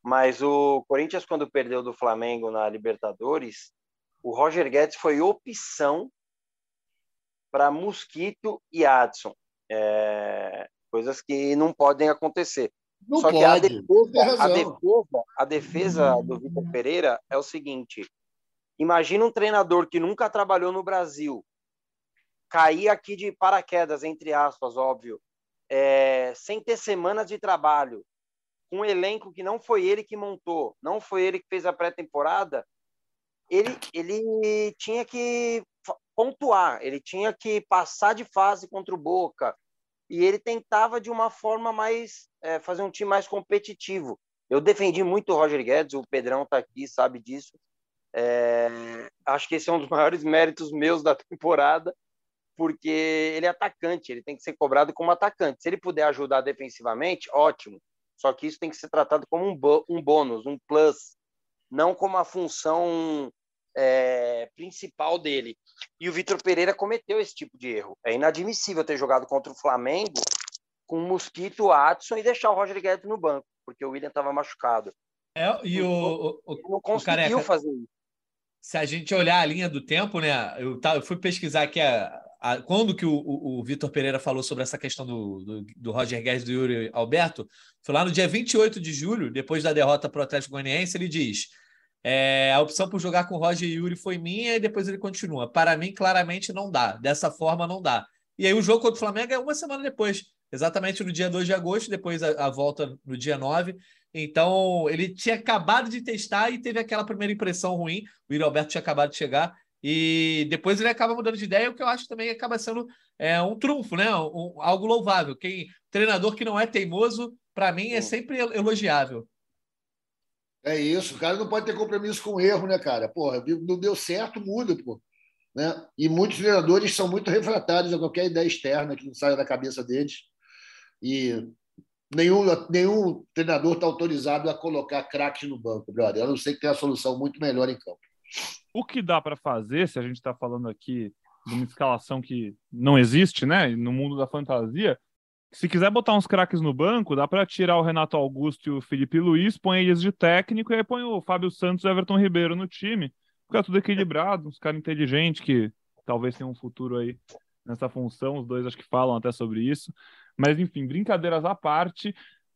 Mas o Corinthians, quando perdeu do Flamengo na Libertadores, o Roger Guedes foi opção para Mosquito e Adson. É, coisas que não podem acontecer. Não Só que a pode. defesa, a defesa, a defesa do Vitor Pereira é o seguinte: imagina um treinador que nunca trabalhou no Brasil cair aqui de paraquedas, entre aspas, óbvio, é, sem ter semanas de trabalho, com um elenco que não foi ele que montou, não foi ele que fez a pré-temporada, ele, ele tinha que pontuar, ele tinha que passar de fase contra o Boca, e ele tentava de uma forma mais é, fazer um time mais competitivo. Eu defendi muito o Roger Guedes, o Pedrão está aqui, sabe disso. É, acho que esse é um dos [laughs] maiores méritos meus da temporada, porque ele é atacante, ele tem que ser cobrado como atacante. Se ele puder ajudar defensivamente, ótimo. Só que isso tem que ser tratado como um, bo- um bônus, um plus, não como a função é, principal dele. E o Vitor Pereira cometeu esse tipo de erro. É inadmissível ter jogado contra o Flamengo com o Mosquito, Adson e deixar o Roger Guedes no banco, porque o William estava machucado. É, e o, o- o- Ele não conseguiu fazer isso. Se a gente olhar a linha do tempo, né? Eu, tá, eu fui pesquisar aqui a, a- quando que o, o, o Vitor Pereira falou sobre essa questão do, do, do Roger Guedes do Yuri Alberto. Foi lá no dia 28 de julho, depois da derrota para o Atlético Goianiense, ele diz: é, a opção por jogar com Roger e Yuri foi minha, e depois ele continua. Para mim, claramente não dá. Dessa forma, não dá. E aí o jogo contra o Flamengo é uma semana depois, exatamente no dia 2 de agosto, depois a, a volta no dia 9. Então, ele tinha acabado de testar e teve aquela primeira impressão ruim. O Yuri Alberto tinha acabado de chegar. E depois ele acaba mudando de ideia, o que eu acho também acaba sendo é, um trunfo, né? Um- algo louvável. Quem treinador que não é teimoso, para mim, é sempre elogiável. É isso, o cara não pode ter compromisso com o erro, né, cara? Porra, não deu certo, muda, pô. Né? E muitos treinadores são muito refratários a qualquer ideia externa que não saia da cabeça deles. E nenhum, nenhum treinador está autorizado a colocar craques no banco, brother. Eu não sei que tem a solução muito melhor em campo. O que dá para fazer, se a gente está falando aqui de uma escalação que não existe, né? No mundo da fantasia, se quiser botar uns craques no banco, dá para tirar o Renato Augusto e o Felipe Luiz, põe eles de técnico e aí põe o Fábio Santos e o Everton Ribeiro no time. Fica tudo equilibrado, uns caras inteligentes que talvez tenham um futuro aí nessa função. Os dois acho que falam até sobre isso. Mas enfim, brincadeiras à parte.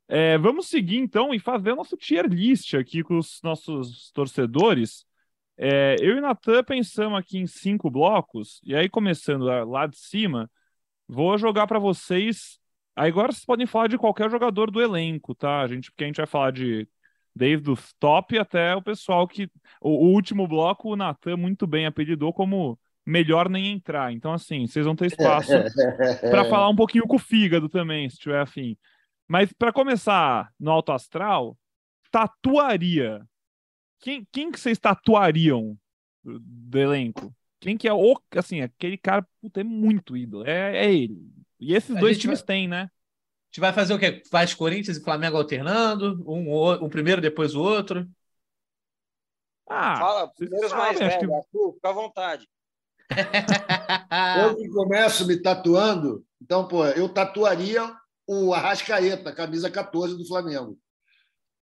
É, vamos seguir então e fazer o nosso tier list aqui com os nossos torcedores. É, eu e Natan pensamos aqui em cinco blocos, e aí começando lá- de cima, vou jogar para vocês. Agora vocês podem falar de qualquer jogador do elenco, tá? A gente, porque a gente vai falar de desde os top até o pessoal que. O, o último bloco, o Natan muito bem apelidou como melhor nem entrar. Então, assim, vocês vão ter espaço [laughs] para falar um pouquinho com o fígado também, se tiver afim. Mas para começar no alto astral, tatuaria. Quem, quem que vocês tatuariam do, do elenco? Quem que é o, assim, aquele cara, puta, é muito ídolo. É, é ele. E esses A dois times vai- têm, né? A gente vai fazer o quê? Faz Corinthians e Flamengo alternando, um, o- um primeiro, depois o outro. Ah, Fala, vocês primeiros mais acho que- velhos, Arthur, fica à vontade. Eu que começo me tatuando, então, pô, eu tatuaria o Arrascaeta, camisa 14 do Flamengo.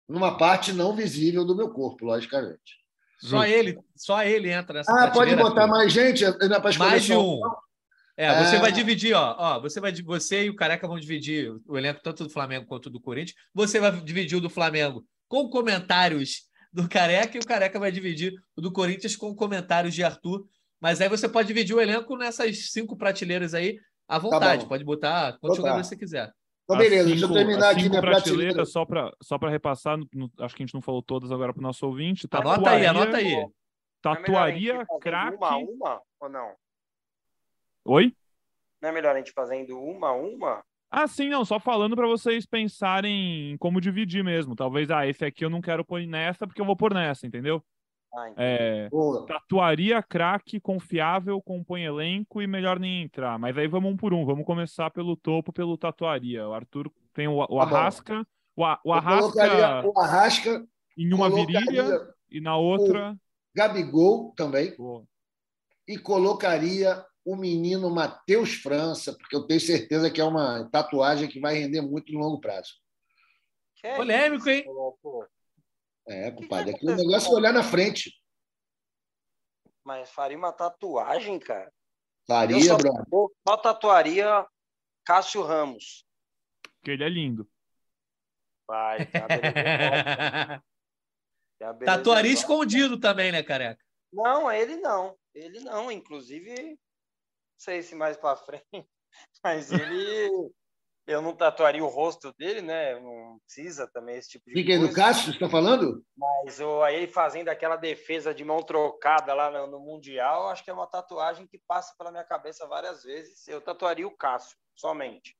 Numa parte não visível do meu corpo, logicamente. Só ele, só ele entra nessa Ah, pode botar Arthur. mais gente? É mais de só um. É, você É. vai dividir, ó, ó, você vai você e o Careca vão dividir o elenco tanto do Flamengo quanto do Corinthians. Você vai dividir o do Flamengo com comentários do Careca e o Careca vai dividir o do Corinthians com comentários de Arthur. Mas aí você pode dividir o elenco nessas cinco prateleiras aí à vontade. Tá pode botar quantos tá. jogadores você quiser. Então, beleza, As deixa eu cinco- terminar aqui cinco minha prateleira. prateleiras, só para só para repassar, no- no- acho que a gente não falou todas agora para o nosso ouvinte. Anota aí, Tatuaria- anota aí. É melhor a Tatuaria, fazer craque. Uma a uma ou não? Oi? Não é melhor a gente fazendo uma a uma? Ah, sim, não, só falando para vocês pensarem em como dividir mesmo. Talvez, ah, esse aqui eu não quero pôr nessa porque eu vou pôr nessa, entendeu? Ah, É, Boa. tatuaria, craque, confiável, compõe elenco e melhor nem entrar. Mas aí vamos um por um. Vamos começar pelo topo, pelo tatuaria. O Arthur tem o, o Tá. Arrasca. O, A- o Arrasca o Arrasca, em uma virilha e na outra. Gabigol também, Pô, e colocaria o menino Matheus França, porque eu tenho certeza que é uma tatuagem que vai render muito no longo prazo. que Polêmico, hein? isso, pô? É, compadre, o aconteceu? negócio é olhar na frente. Mas faria uma tatuagem, cara. Faria, só, brother. só tatuaria Cássio Ramos. que ele é lindo. Vai, [laughs] beleza Tatuaria escondido também, né, careca? Não, ele não. Ele não. Inclusive, não sei se mais pra frente, [laughs] mas ele. Eu não tatuaria o rosto dele, né? Não precisa também esse tipo de Fica coisa. Cássio, você está falando? Mas o, aí ele fazendo aquela defesa de mão trocada lá no, no Mundial, acho que é uma tatuagem que passa pela minha cabeça várias vezes. Eu tatuaria o Cássio, somente.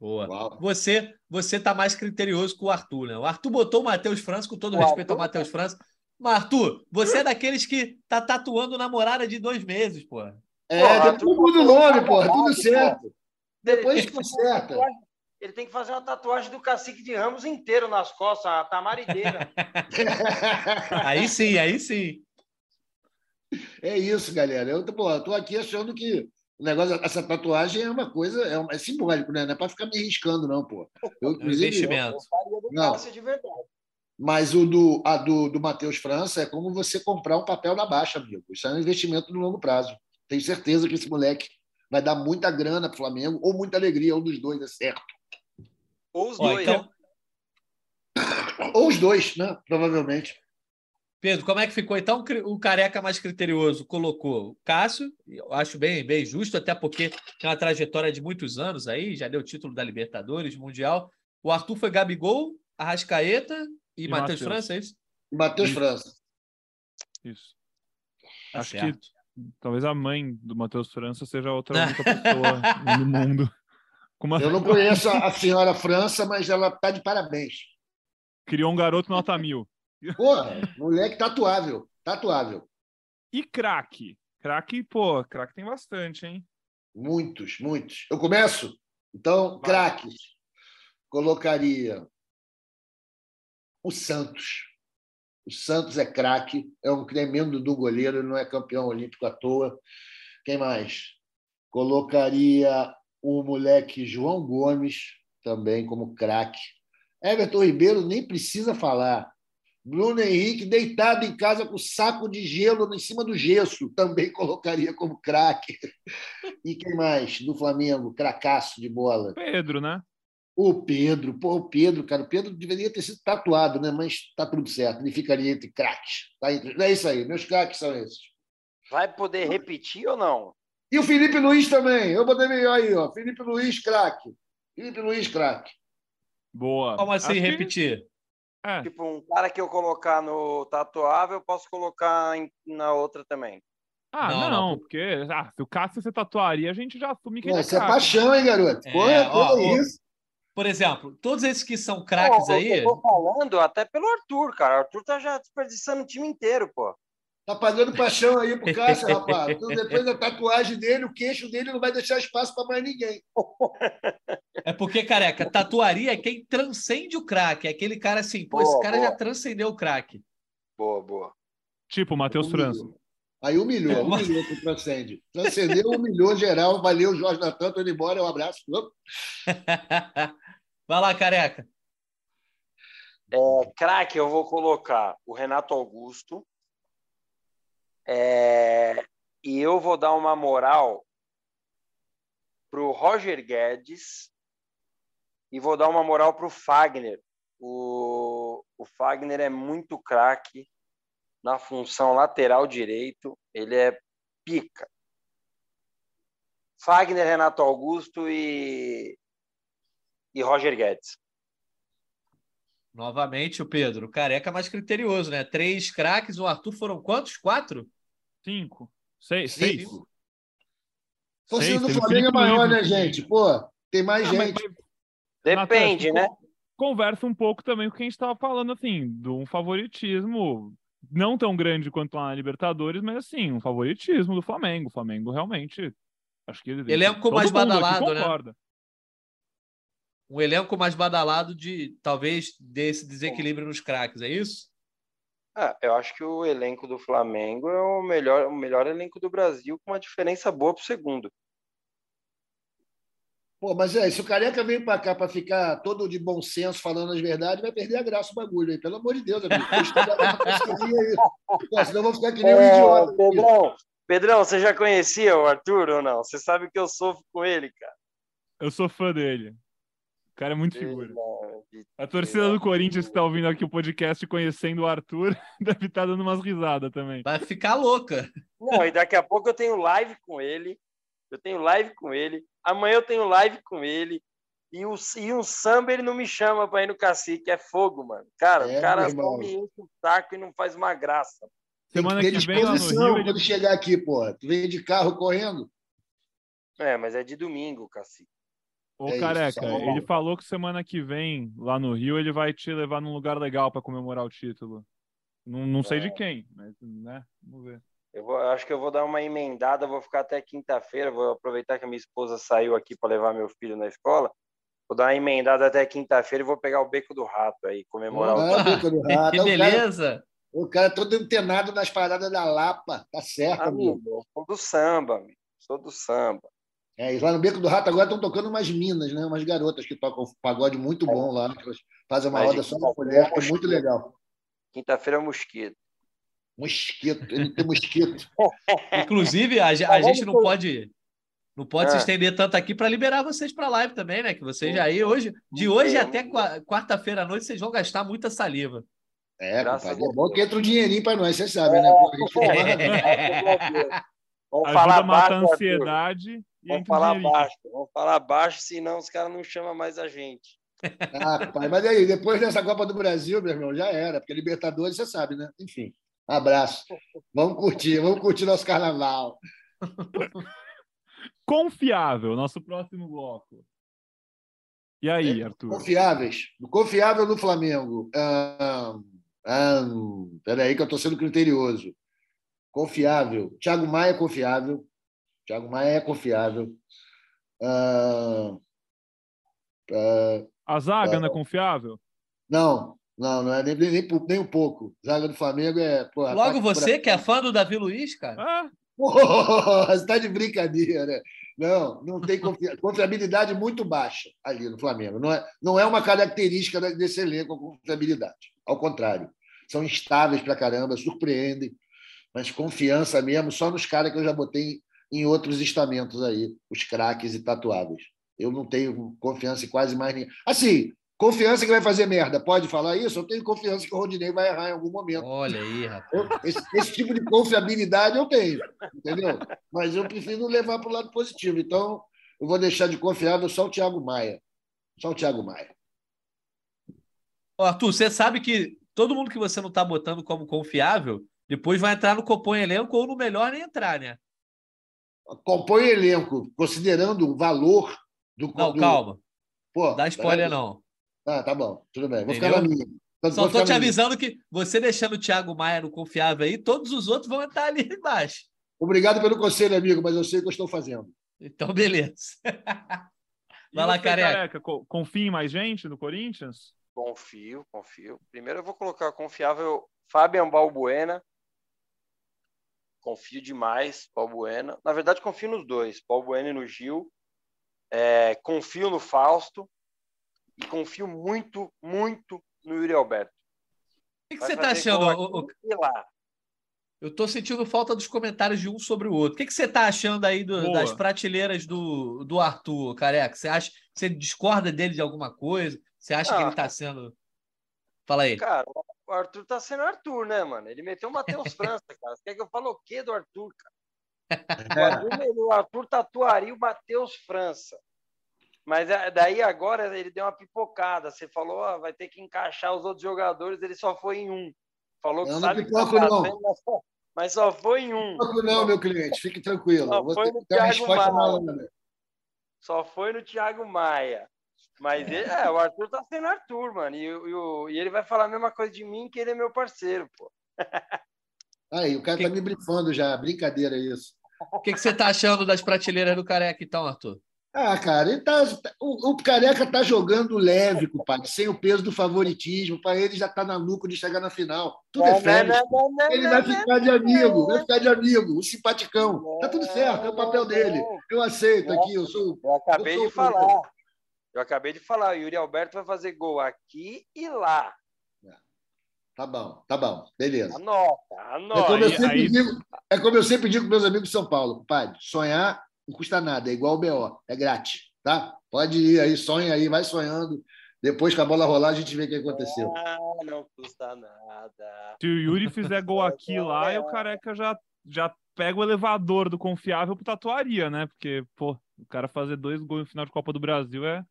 Boa. Uau. Você, você tá mais criterioso que o Arthur, né? O Arthur botou o Matheus França, com todo O respeito ao Matheus França. Mas, Arthur, você é daqueles que tá tatuando namorada de dois meses, pô. É, Porra, depois tu- muda o nome, porra, tudo Porra. certo. Depois Ele tem que fazer uma conserta. tatuagem- Ele tem que fazer uma tatuagem do cacique de Ramos inteiro nas costas, a tamarideira. [laughs] Aí sim, aí sim. É isso, galera. Eu pô, eu tô aqui achando que o negócio, essa tatuagem é uma coisa, é, uma- é simbólico, né? Não é para ficar me riscando, não, pô. Eu, inclusive, investimento. Eu Não. Cássio de verdade. Mas o do, a do, do Matheus França é como você comprar um papel na baixa, amigo. Isso é um investimento no longo prazo. Tenho certeza que esse moleque vai dar muita grana para o Flamengo ou muita alegria, um dos dois, é certo. Ou os Ó, dois. então, Ou os dois, né? Provavelmente. Pedro, como é que ficou? Então, o careca mais criterioso colocou o Cássio, eu acho bem, bem justo, até porque tem uma trajetória de muitos anos aí, já deu título da Libertadores, Mundial. O Arthur foi Gabigol, Arrascaeta e, E Matheus. França, é isso? E Matheus. França. Isso. Tá Acho certo. que talvez a mãe do Matheus França seja a outra [laughs] única pessoa no mundo. Uma- Eu não conheço a senhora França, mas ela está de parabéns. Criou um garoto nota mil. Porra, moleque tatuável. Tatuável. E craque? Craque, pô, craque tem bastante, hein? Muitos, muitos. Eu começo? Então, craques. Colocaria o Santos. O Santos é craque, é um tremendo do goleiro, ele não é campeão olímpico à toa. Quem mais? Colocaria o moleque João Gomes, também como craque. Everton Ribeiro nem precisa falar. Bruno Henrique deitado em casa com saco de gelo em cima do gesso, também colocaria como craque. [laughs] E quem mais do Flamengo? Cracaço de bola. Pedro, né? O Pedro, pô, o Pedro, cara, o Pedro deveria ter sido tatuado, né? Mas tá tudo certo, ele ficaria entre craques. Tá entre... É isso aí, meus craques são esses. Vai poder repetir ou não? E o Felipe Luiz também, eu botei melhor aí, ó. Felipe Luiz, craque. Felipe Luiz, craque. Boa. Como assim Acho que- repetir? É, Tipo, um cara que eu colocar no tatuável, eu posso colocar em- na outra também. Ah, Não, não, não. porque ah, se o Cássio você tatuaria, a gente já assume que Pô, ele é Isso é paixão, hein, garoto? É, Porra, ó, que ó. isso? Por exemplo, todos esses que são craques Pô, aí. Eu tô falando até pelo Arthur, cara. O Arthur tá já desperdiçando o time inteiro, pô. Tá pagando paixão aí pro Cássio, rapaz. Então, depois da tatuagem dele, o queixo dele não vai deixar espaço para mais ninguém. [laughs] É porque, careca, tatuaria é quem transcende o craque. É aquele cara assim, pô, Boa, esse cara boa. já transcendeu o craque. Boa, boa. Tipo, o Matheus França. Aí humilhou, humilhou que transcende. Transcendeu, humilhou geral. Valeu, Jorge Natan, tô indo embora. Um abraço. [laughs] Vai lá, careca. É, craque, eu vou colocar o Renato Augusto. É, e eu vou dar uma moral pro Roger Guedes e vou dar uma moral pro Fagner. O, o Fagner é muito craque na função lateral direito. Ele é pica. Fagner, Renato Augusto e, e Roger Guedes. Novamente o Pedro. O careca mais criterioso, né? Três craques, o Arthur foram quantos? Quatro? Cinco. Seis. Cinco. Seis. Torcida Seis, do Flamengo é maior, né, gente? Pô, Tem mais Ah, gente. mas- Depende, Natan, né? Conversa um pouco também com o que a gente estava falando, assim, de um favoritismo não tão grande quanto a Libertadores, mas assim, um favoritismo do Flamengo. O Flamengo realmente. Acho que ele. Elenco todo mais mundo aqui badalado, né? concorda. Um elenco mais badalado de talvez desse desequilíbrio nos craques, é isso? Ah, eu acho que o elenco do Flamengo é o melhor, o melhor elenco do Brasil, com uma diferença boa pro segundo. Pô, mas é, se o Careca vem pra cá pra ficar todo de bom senso, falando as verdades, vai perder a graça o bagulho aí. Pelo amor de Deus, amigo. Pô, senão eu vou ficar que nem um É, idiota. aqui. Pedrão, Pedrão, você já conhecia o Arthur ou não? Você sabe que eu sofro com ele, cara. Eu sou fã dele. O cara é muito figura. A torcida do Corinthians que tá ouvindo aqui o podcast conhecendo o Arthur [laughs] deve estar dando umas risadas também. Vai ficar louca. Não, e daqui a pouco eu tenho live com ele. Eu tenho live com ele. Amanhã eu tenho live com ele. E, o, e um samba ele não me chama pra ir no cacique. É fogo, mano. Cara, É, o cara só me enche o saco e não faz uma graça. Tem Semana que ter que vem lá no Rio, ele- quando chegar aqui, pô. Tu vem de carro correndo? É, mas é de domingo, cacique. Ô, É isso, careca, uma ele falou que semana que vem, lá no Rio, ele vai te levar num lugar legal pra comemorar o título. Não, não sei É. de quem, mas, né? Vamos ver. Eu, vou, eu acho que eu vou dar uma emendada, vou ficar até quinta-feira, vou aproveitar que a minha esposa saiu aqui para levar meu filho na escola. Vou dar uma emendada até quinta-feira e vou pegar o beco do rato aí, comemorar o Ah, bico do [laughs] rato. que O cara- beleza. O cara todo antenado nas paradas da Lapa. Tá certo, amigo. amigo. Eu sou do samba, amigo. Sou do samba. É, e lá no Beco do Rato agora estão tocando umas minas, né? Umas garotas que tocam pagode muito bom lá. que elas fazem uma roda só de quinta-feira mulher, é é muito legal. Quinta-feira é mosquito. Mosquito, ele tem mosquito. [laughs] Inclusive, a, a gente não pode não pode se Ah. estender tanto aqui para liberar vocês para live também, né? Que vocês já aí hoje, de hoje até qua- quarta-feira à noite, vocês vão gastar muita saliva. É, Graças compadre, é bom que entra um dinheirinho para nós, vocês sabem, né? Pô, a gente É. Vamos Ajuda falar a matar baixo, a Arthur. ansiedade e Vamos falar baixo. Vamos falar baixo, senão os caras não chamam mais a gente. Ah, pai, mas aí, depois dessa Copa do Brasil, meu irmão, já era, porque Libertadores, você sabe, né? Enfim, abraço. Vamos curtir, vamos curtir nosso carnaval. [laughs] Confiável, nosso próximo bloco. E aí, Arthur? Confiáveis. Confiável no Flamengo. Ah, ah, peraí, que eu estou sendo criterioso. Confiável. Thiago Maia é confiável. Thiago Maia é confiável. Ah, A zaga É. não é confiável? não, não, não é nem, nem, nem um pouco. Zaga do Flamengo é. Pô, Logo ataque você, que é fã do Davi Luiz, cara. Ah, [laughs] Porra, você está de brincadeira. Não, não tem confi- [laughs] confiabilidade muito baixa ali no Flamengo. Não é, não é uma característica da- desse elenco a confiabilidade. Ao contrário, são instáveis pra caramba, surpreendem, mas confiança mesmo só nos caras que eu já botei em outros estamentos aí, os craques e tatuáveis. Eu não tenho confiança em quase mais ninguém. Assim, confiança que vai fazer merda. Pode falar isso? Eu tenho confiança que o Rodinei vai errar em algum momento. Olha aí, rapaz. Eu- esse, esse tipo de confiabilidade eu tenho, entendeu? Mas eu prefiro levar para o lado positivo. Então, eu vou deixar de confiável só o Thiago Maia. Só o Thiago Maia. Arthur, você sabe que todo mundo que você não está botando como confiável, depois vai entrar no Compõe Elenco ou no melhor nem entrar, né? Compõe elenco, considerando o valor do. Não, do- calma. Pô, Dá spoiler, peraí. não. Ah, tá bom, tudo bem. Vou Entendeu? ficar na minha. Vou Só tô te avisando que você deixando o Thiago Maia no confiável aí, todos os outros vão entrar ali embaixo. Obrigado pelo conselho, amigo, mas eu sei o que eu estou fazendo. Então, beleza. Vai lá, careca. co- Confia em mais gente no Corinthians? Confio, confio. Primeiro eu vou colocar confiável Fabian Balbuena. Confio demais, Balbuena. Na verdade, confio nos dois, Balbuena e no Gil. É, confio no Fausto. E confio muito, muito no Yuri Alberto. O que, que você tá fazer achando? lá. Eu tô sentindo falta dos comentários de um sobre o outro. O que, que você tá achando aí do- das prateleiras do, do Arthur, careca? Você acha você discorda dele de alguma coisa? Você acha que Ah. ele tá sendo. Fala aí. Cara, o Arthur tá sendo Arthur, né, mano? Ele meteu o Matheus [laughs] França, cara. Você quer que eu fale o quê do Arthur, cara? [laughs] O Arthur, o Arthur tatuaria o Matheus França. Mas é- daí agora ele deu uma pipocada. Você falou, ó, vai ter que encaixar os outros jogadores, ele só foi em um. Falou que Eu não sabe que tá pipoco, não. fazendo, mas só- mas só foi em um. Não, não, meu cliente, fique tranquilo. Não, Vou foi no Thiago Maia. malandra. só foi no Thiago Maia. Mas ele, é, o Arthur tá sendo Arthur, mano. E, e, e, ele vai falar a mesma coisa de mim, que ele é meu parceiro, pô. [laughs] Aí, o cara que... tá me brifando já. Brincadeira isso. O que, que você tá achando das prateleiras do Careca, então, Arthur? Ah, cara, ele tá, o, o Careca tá jogando leve, compadre, sem o peso do favoritismo. Para ele já tá na lucro de chegar na final. Tudo é férias. Ele vai ficar de amigo, vai ficar de amigo, o simpaticão. Tá tudo certo, é o papel dele. Eu aceito aqui, eu sou. Eu acabei eu sou de falar. Eu acabei de falar, o Yuri Alberto vai fazer gol aqui e lá. Tá bom, tá bom, beleza. Anota, anota. É como eu sempre, aí... digo, é como eu sempre digo com meus amigos de São Paulo, compadre, sonhar não custa nada, é igual o BO, é grátis, tá? Pode ir aí, sonha aí, vai sonhando. Depois que a bola rolar, a gente vê o que aconteceu. Ah, não custa nada. Se o Yuri fizer gol [laughs] aqui lá, e o careca já, já pega o elevador do confiável pro tatuaria, né? Porque, pô, o cara fazer dois gols no final de Copa do Brasil é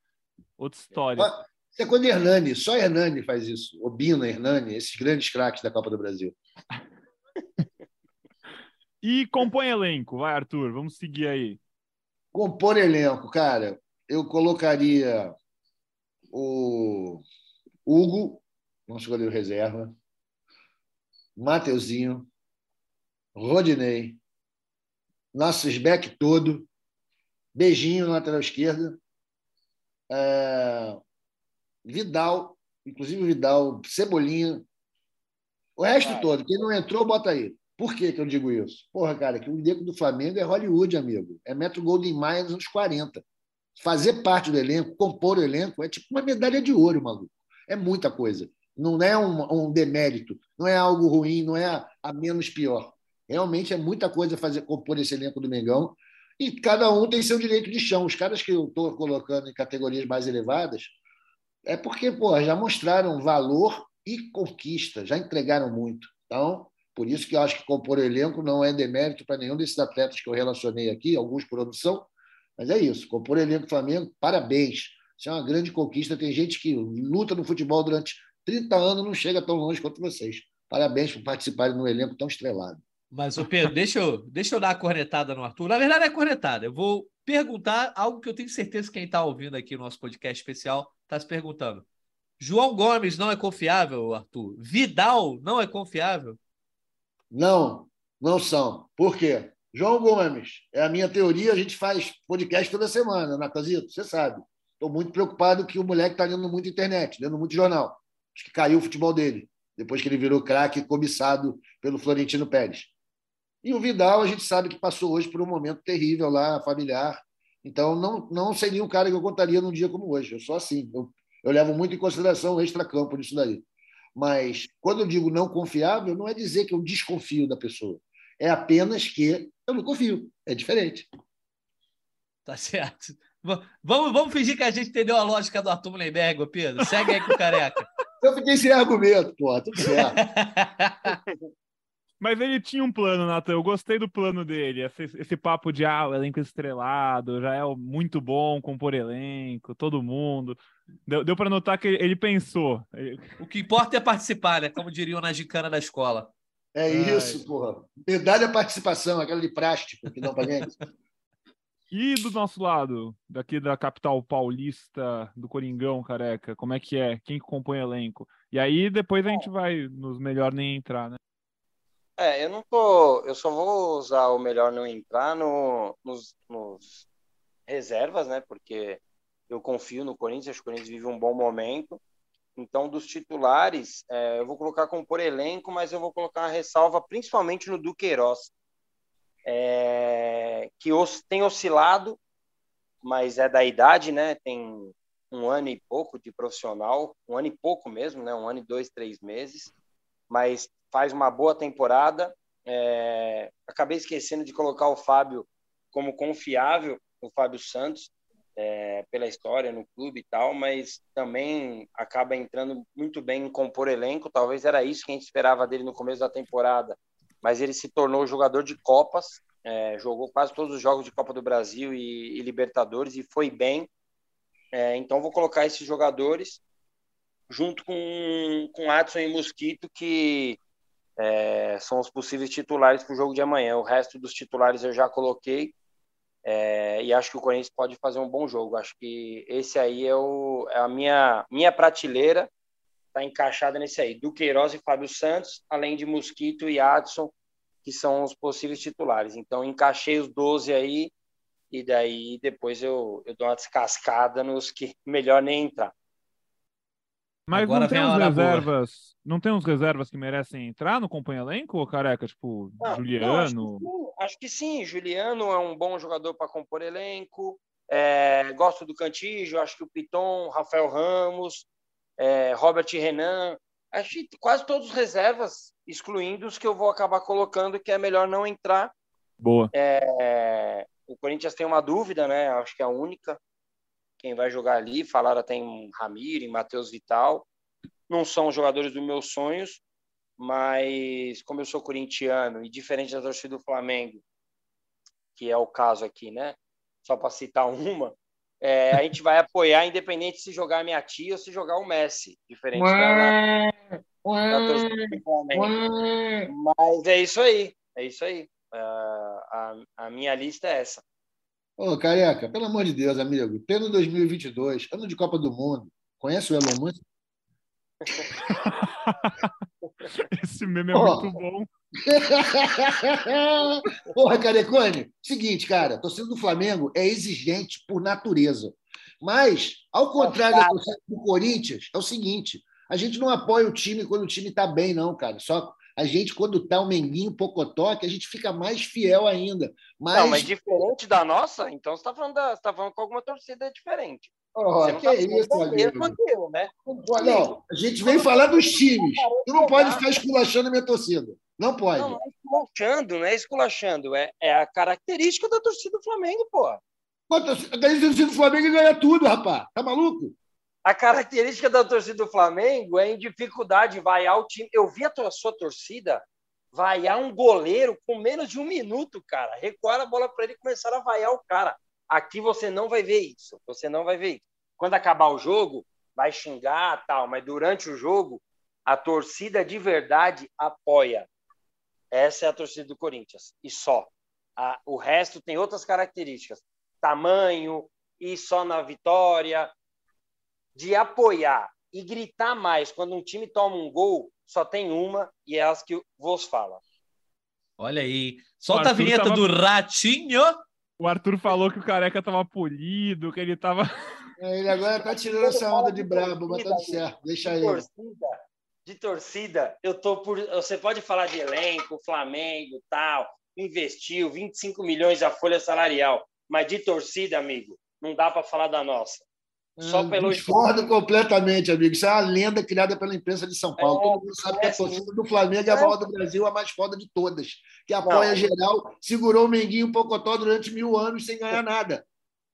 outra história. Isso é quando Hernani, só Hernani faz isso. Obina, Hernani, esses grandes craques da Copa do Brasil. [laughs] e compõe elenco, vai, Arthur, vamos seguir aí. Compor elenco, cara, eu colocaria o Hugo, nosso goleiro reserva, Mateuzinho, Rodinei, nosso back todo, Beijinho na lateral esquerda, é... Vidal, inclusive Vidal, Cebolinha, o resto todo, quem não entrou, bota aí. Por que, que eu digo isso? Porra, cara, que o elenco do Flamengo é Hollywood, amigo. É Metro Golden Maia nos anos 40. Fazer parte do elenco, compor o elenco, é tipo uma medalha de ouro, maluco. É muita coisa. Não é um, um demérito, não é algo ruim, não é a, a, menos pior. Realmente é muita coisa fazer compor esse elenco do Mengão. E cada um tem seu direito de chão. Os caras que eu estou colocando em categorias mais elevadas é porque pô, já mostraram valor e conquista, já entregaram muito. Então, por isso que eu acho que compor o elenco não é demérito para nenhum desses atletas que eu relacionei aqui, alguns por mas é isso. Compor o elenco do Flamengo, parabéns. Isso é uma grande conquista. Tem gente que luta no futebol durante 30 anos não chega tão longe quanto vocês. Parabéns por participarem num elenco tão estrelado. Mas, o Pedro, deixa eu, deixa eu dar a cornetada no Arthur. Na verdade, é cornetada. Eu vou perguntar algo que eu tenho certeza que quem está ouvindo aqui no nosso podcast especial está se perguntando. João Gomes não é confiável, Arthur? Vidal não é confiável? Não, não são. Por quê? João Gomes, é a minha teoria, a gente faz podcast toda semana, Natazito, você sabe. Estou muito preocupado que o moleque está lendo muito internet, lendo muito jornal. Acho que caiu o futebol dele, depois que ele virou craque cobiçado pelo Florentino Pérez. E o Vidal, a gente sabe que passou hoje por um momento terrível lá, familiar. Então, não, não seria um cara que eu contaria num dia como hoje. Eu sou assim. Eu, eu levo muito em consideração o extra-campo nisso daí. Mas quando eu digo não confiável, não é dizer que eu desconfio da pessoa. É apenas que eu não confio. É diferente. Tá certo. Vamos, vamos fingir que a gente entendeu a lógica do Arthur Mullenberg, Pedro. Segue aí com o careca. [laughs] Eu fiquei sem argumento, pô, tudo certo. [laughs] Mas ele tinha um plano, Nathan. Eu gostei do plano dele. Esse, esse papo de ah, o elenco estrelado, já é muito bom compor elenco, todo mundo. Deu, deu para notar que ele, pensou. O que importa é participar, né? Como diriam na gincana da escola. É isso, porra. Medalha a participação, aquela de plástico que não pra gente. E do nosso lado, daqui da capital paulista, do Coringão, careca, como é que é? Quem compõe elenco? E aí depois a gente vai nos melhor nem entrar, né? É, eu não tô. Eu só vou usar o melhor não entrar no, nos, nos reservas, né? Porque eu confio no Corinthians, acho que o Corinthians vive um bom momento. Então, dos titulares, é, eu vou colocar como por elenco, mas eu vou colocar uma ressalva principalmente no Duqueiroz, é, que os, tem oscilado, mas é da idade, né? Tem um ano e pouco de profissional, um ano e pouco mesmo, né? Um ano e dois, três meses, mas faz uma boa temporada. É, acabei esquecendo de colocar o Fábio como confiável, o Fábio Santos, é, pela história no clube e tal, mas também acaba entrando muito bem em compor elenco. Talvez era isso que a gente esperava dele no começo da temporada, mas ele se tornou jogador de Copas, é, jogou quase todos os jogos de Copa do Brasil e, e Libertadores e foi bem. É, então vou colocar esses jogadores junto com, com Adson e Mosquito, que é, são os possíveis titulares para o jogo de amanhã. O resto dos titulares eu já coloquei. É, e acho que o Corinthians pode fazer um bom jogo. Acho que esse aí é, o, é a minha, minha prateleira, está encaixada nesse aí. Duqueiroz e Fábio Santos, além de Mosquito e Adson, que são os possíveis titulares. Então, encaixei os 12 aí, e daí depois eu, eu dou uma descascada nos que [laughs] melhor nem entrar. Mas Agora não tem uns reservas, boa. não tem uns reservas que merecem entrar no companhia elenco, careca? Tipo, não, Juliano. Não, acho, que sim, acho que sim. Juliano é um bom jogador para compor elenco. É, gosto do Cantígio, acho que o Piton, Rafael Ramos, é, Robert Renan. Acho que quase todos os reservas, excluindo os que eu vou acabar colocando, que é melhor não entrar. Boa. É, o Corinthians tem uma dúvida, né? Acho que é a única quem vai jogar ali. Falaram até em Ramiro, em Matheus Vital. Não são jogadores dos meus sonhos, mas como eu sou corintiano e diferente da torcida do Flamengo, que é o caso aqui, né? Só para citar uma, é, a gente vai apoiar independente se jogar a minha tia ou se jogar o Messi, diferente da, da torcida do Flamengo. Mas é isso aí, é isso aí. Uh, a, a minha lista é essa. Ô, Careca, pelo amor de Deus, amigo, pleno 2022, ano de Copa do Mundo, conhece o Elon Musk? [laughs] Esse meme é oh. muito bom. [laughs] Porra, Carecone, seguinte, cara, a torcida do Flamengo é exigente por natureza. Mas, ao contrário da torcida do Corinthians, é o seguinte: a gente não apoia o time quando o time está bem, não, cara. Só a gente, quando tá o Menguinho Pocotó, que a gente fica mais fiel ainda. Mas... Não, mas diferente da nossa, então você está falando, da, tá falando com alguma torcida diferente. Oh, que tá é isso, amigo. Eu, né? Não, a gente vem falar dos times. Tu não pode ficar esculachando a minha torcida. Não pode. Não, não é esculachando, não é esculachando. É, é a característica da torcida do Flamengo, pô. A torcida do Flamengo ganha tudo, rapaz. Tá maluco? A característica da torcida do Flamengo é em dificuldade vaiar o time. Eu vi a sua torcida vaiar um goleiro com menos de um minuto, cara. Recuar a bola para ele e começar a vaiar o cara. Aqui você não vai ver isso. Você não vai ver isso. Quando acabar o jogo, vai xingar tal, mas durante o jogo, a torcida de verdade apoia. Essa é a torcida do Corinthians. E só. A, o resto tem outras características. Tamanho, e só na vitória, de apoiar e gritar mais quando um time toma um gol, só tem uma e é as que vos fala. Olha aí. Solta a vinheta tava... do Ratinho. O Arthur falou que o careca tava polido, que ele tava. É, ele agora tá tirando essa onda de brabo, mas tá certo. Deixa ele. Torcida, de torcida, eu tô por. Você pode falar de elenco, Flamengo, tal, investiu 25 milhões a folha salarial, mas de torcida, amigo, não dá para falar da nossa. Só pelo Discordo completamente, amigo. Isso é uma lenda criada pela imprensa de São Paulo. É, Todo mundo sabe é, que a torcida do Flamengo é a maior do Brasil, a mais foda de todas. Que apoia não. geral, segurou o Menguinho Pocotó durante mil anos sem ganhar nada.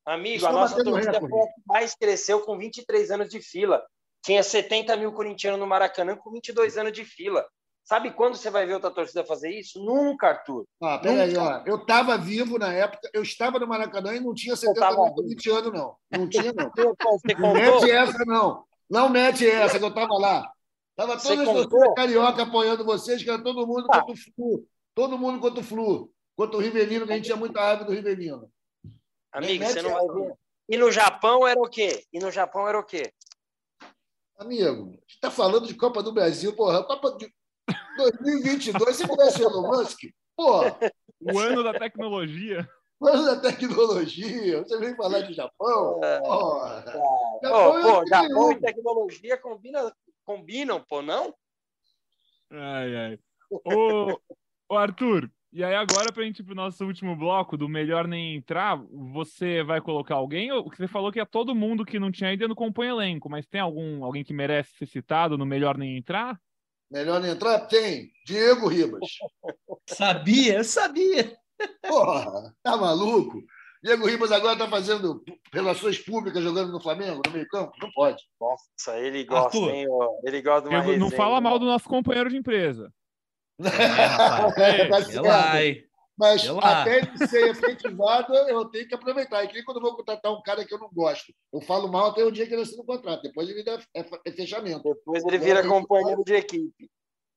Amigo, Estou a nossa torcida foi a que mais cresceu com 23 anos de fila. Tinha 70 mil corintianos no Maracanã com 22 anos de fila. Sabe quando você vai ver outra torcida fazer isso? Nunca, Arthur. Ah, peraí, ó. Eu estava vivo na época, eu estava no Maracanã e não tinha 70 mil corintianos, não. Não tinha, não. [laughs] Não mete essa, não. Não mete essa, que eu estava lá. Estava todas as carioca apoiando vocês, que era todo mundo ah. contra o Flu. Todo mundo contra o Flu. Contra o Rivelino, que a gente tinha muita raiva do Rivelino. Amigo, você não vai ver. E no Japão era o quê? E no Japão era o quê? Amigo, a gente está falando de Copa do Brasil, porra. Copa de 2022, você conhece o Elon Musk? Pô! O ano da tecnologia. O ano da tecnologia. Você vem falar de Japão? É, Porra. Japão, pô, Japão e tecnologia combinam, combinam, pô, não? Ai, ai. Ô, ô Arthur, e aí agora pra gente ir pro nosso último bloco do Melhor Nem Entrar, você vai colocar alguém? Você falou que é todo mundo que não tinha ainda no compõe elenco, mas tem algum alguém que merece ser citado no Melhor Nem Entrar? Melhor nem entrar? Tem. Diego Ribas. Sabia, sabia. Porra, tá maluco? Diego Ribas agora está fazendo relações públicas jogando no Flamengo, no meio campo? Não pode. Nossa, ele gosta, Arthur, hein? Ele gosta de uma Não fala mal do nosso companheiro de empresa. [laughs] É, é, mas até ele ser efetivado, eu tenho que aproveitar. E quando eu vou contratar um cara que eu não gosto, eu falo mal até o dia que ele assina o contrato. Depois ele dá é, é fechamento. Depois ele vira companheiro de equipe.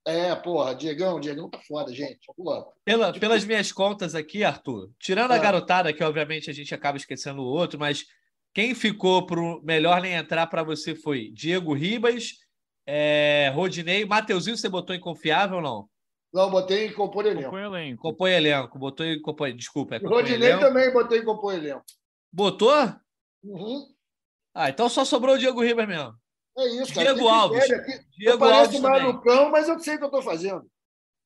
É, porra, Diegão, Diegão tá foda, gente. Porra. Pela, pelas minhas contas aqui, Arthur, tirando a Ah. garotada, que obviamente a gente acaba esquecendo o outro, mas quem ficou pro melhor nem entrar para você foi Diego Ribas, é, Rodinei, Mateuzinho, você botou em confiável ou não? Não, botei em compor elenco. Compõe o elenco. Compõe elenco, botou em compõe, desculpa, é Rodinei elenco. também botei em compor elenco. Botou? Uhum. Ah, então só sobrou o Diego Ribas mesmo. É isso, cara. Diego Alves. aqui. Eu Diego pareço Alves também. malucão, mas eu sei o que eu tô fazendo.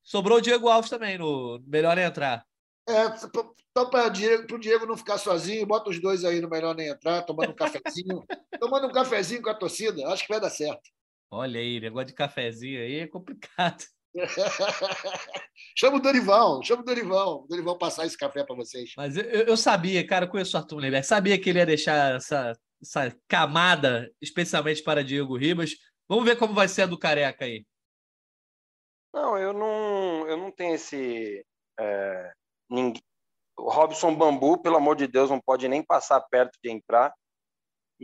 Sobrou o Diego Alves também no melhor nem entrar. É, só para o Diego não ficar sozinho, bota os dois aí no melhor nem entrar, tomando um cafezinho. [laughs] tomando um cafezinho com a torcida. Acho que vai dar certo. Olha aí, negócio de cafezinho aí é complicado. [laughs] chama o Dorival, chama o Dorival. O Dorival passar esse café para vocês. Mas eu, eu sabia, cara, eu conheço o Arthur Mullenberg, sabia que ele ia deixar essa, essa camada especialmente para Diego Ribas. Vamos ver como vai ser a do Careca aí. Não, eu não, eu não tenho esse. é, ninguém- o Robson Bambu, pelo amor de Deus, não pode nem passar perto de entrar.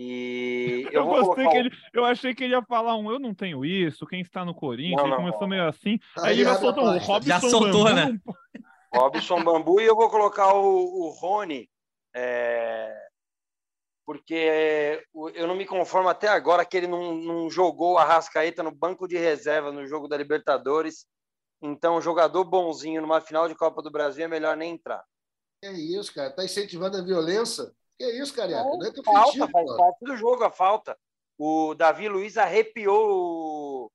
E [laughs] eu, Eu, vou gostei colocar que ele. Eu achei que ele ia falar um, eu não tenho isso, quem está no Corinthians, Não, ele não, começou não. meio assim. Aí, Aí ele já soltou um. Robson Já soltou, Bambu, né? [laughs] Robson Bambu e eu vou colocar o, o Rony, é, porque eu não me conformo até agora que ele não, não jogou a Rascaeta no banco de reserva no jogo da Libertadores. Então, jogador bonzinho numa final de Copa do Brasil é melhor nem entrar. É isso, cara. Tá incentivando a violência. Que é isso, careca? Não é teu Falta, faz parte do jogo a falta. O Davi Luiz arrepiou o,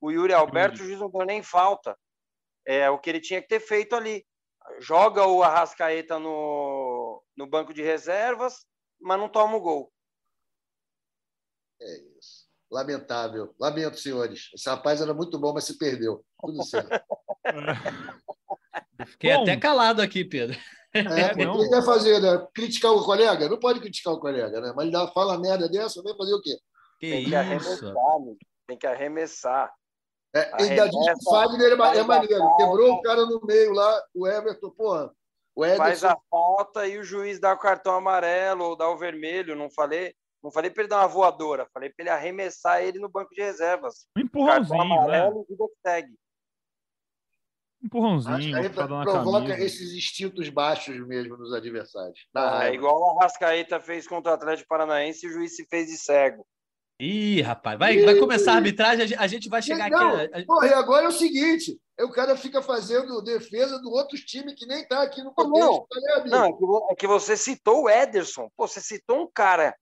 o Yuri Alberto, o juiz não deu nem falta. É o que ele tinha que ter feito ali. Joga o Arrascaeta no, no banco de reservas, mas não toma o gol. É isso. Lamentável. Lamento, senhores. Esse rapaz era muito bom, mas se perdeu. Tudo certo. [laughs] Fiquei Bom. até calado aqui, Pedro. É, porque não. ele vai fazer, né? Criticar o colega? Não pode criticar o colega, né? Mas ele dá, fala merda dessa, vai fazer o quê? Que Tem que isso? arremessar, amigo. tem que arremessar. É, ainda diz que o Fagner é é faz maneiro. Quebrou o cara no meio lá, o Everton, porra. O Faz Ederson. a falta e o juiz dá o cartão amarelo ou dá o vermelho. Não falei, não falei para ele dar uma voadora, falei para ele arremessar ele no banco de reservas. Um Cartão empurrãozinho, né? amarelo e vida que segue. Empurrãozinho, provoca camisa. esses instintos baixos mesmo nos adversários. É raiva. igual o Arrascaeta fez contra o Atlético Paranaense e o juiz se fez de cego. Ih, rapaz, vai, vai começar a arbitragem, a gente- vai chegar Não, aqui. a- porra, e agora é o seguinte: aí o cara fica fazendo defesa do outro time que nem tá aqui no contexto. né, amigo? Não, é é que você citou o Ederson. Pô, você citou um cara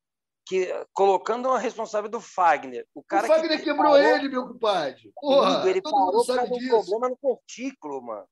que, colocando a responsável do Fagner. O cara o Fagner que quebrou parou- ele, meu compadre. Porra, ele todo parou mundo sabe de um disso. problema no testículo, mano.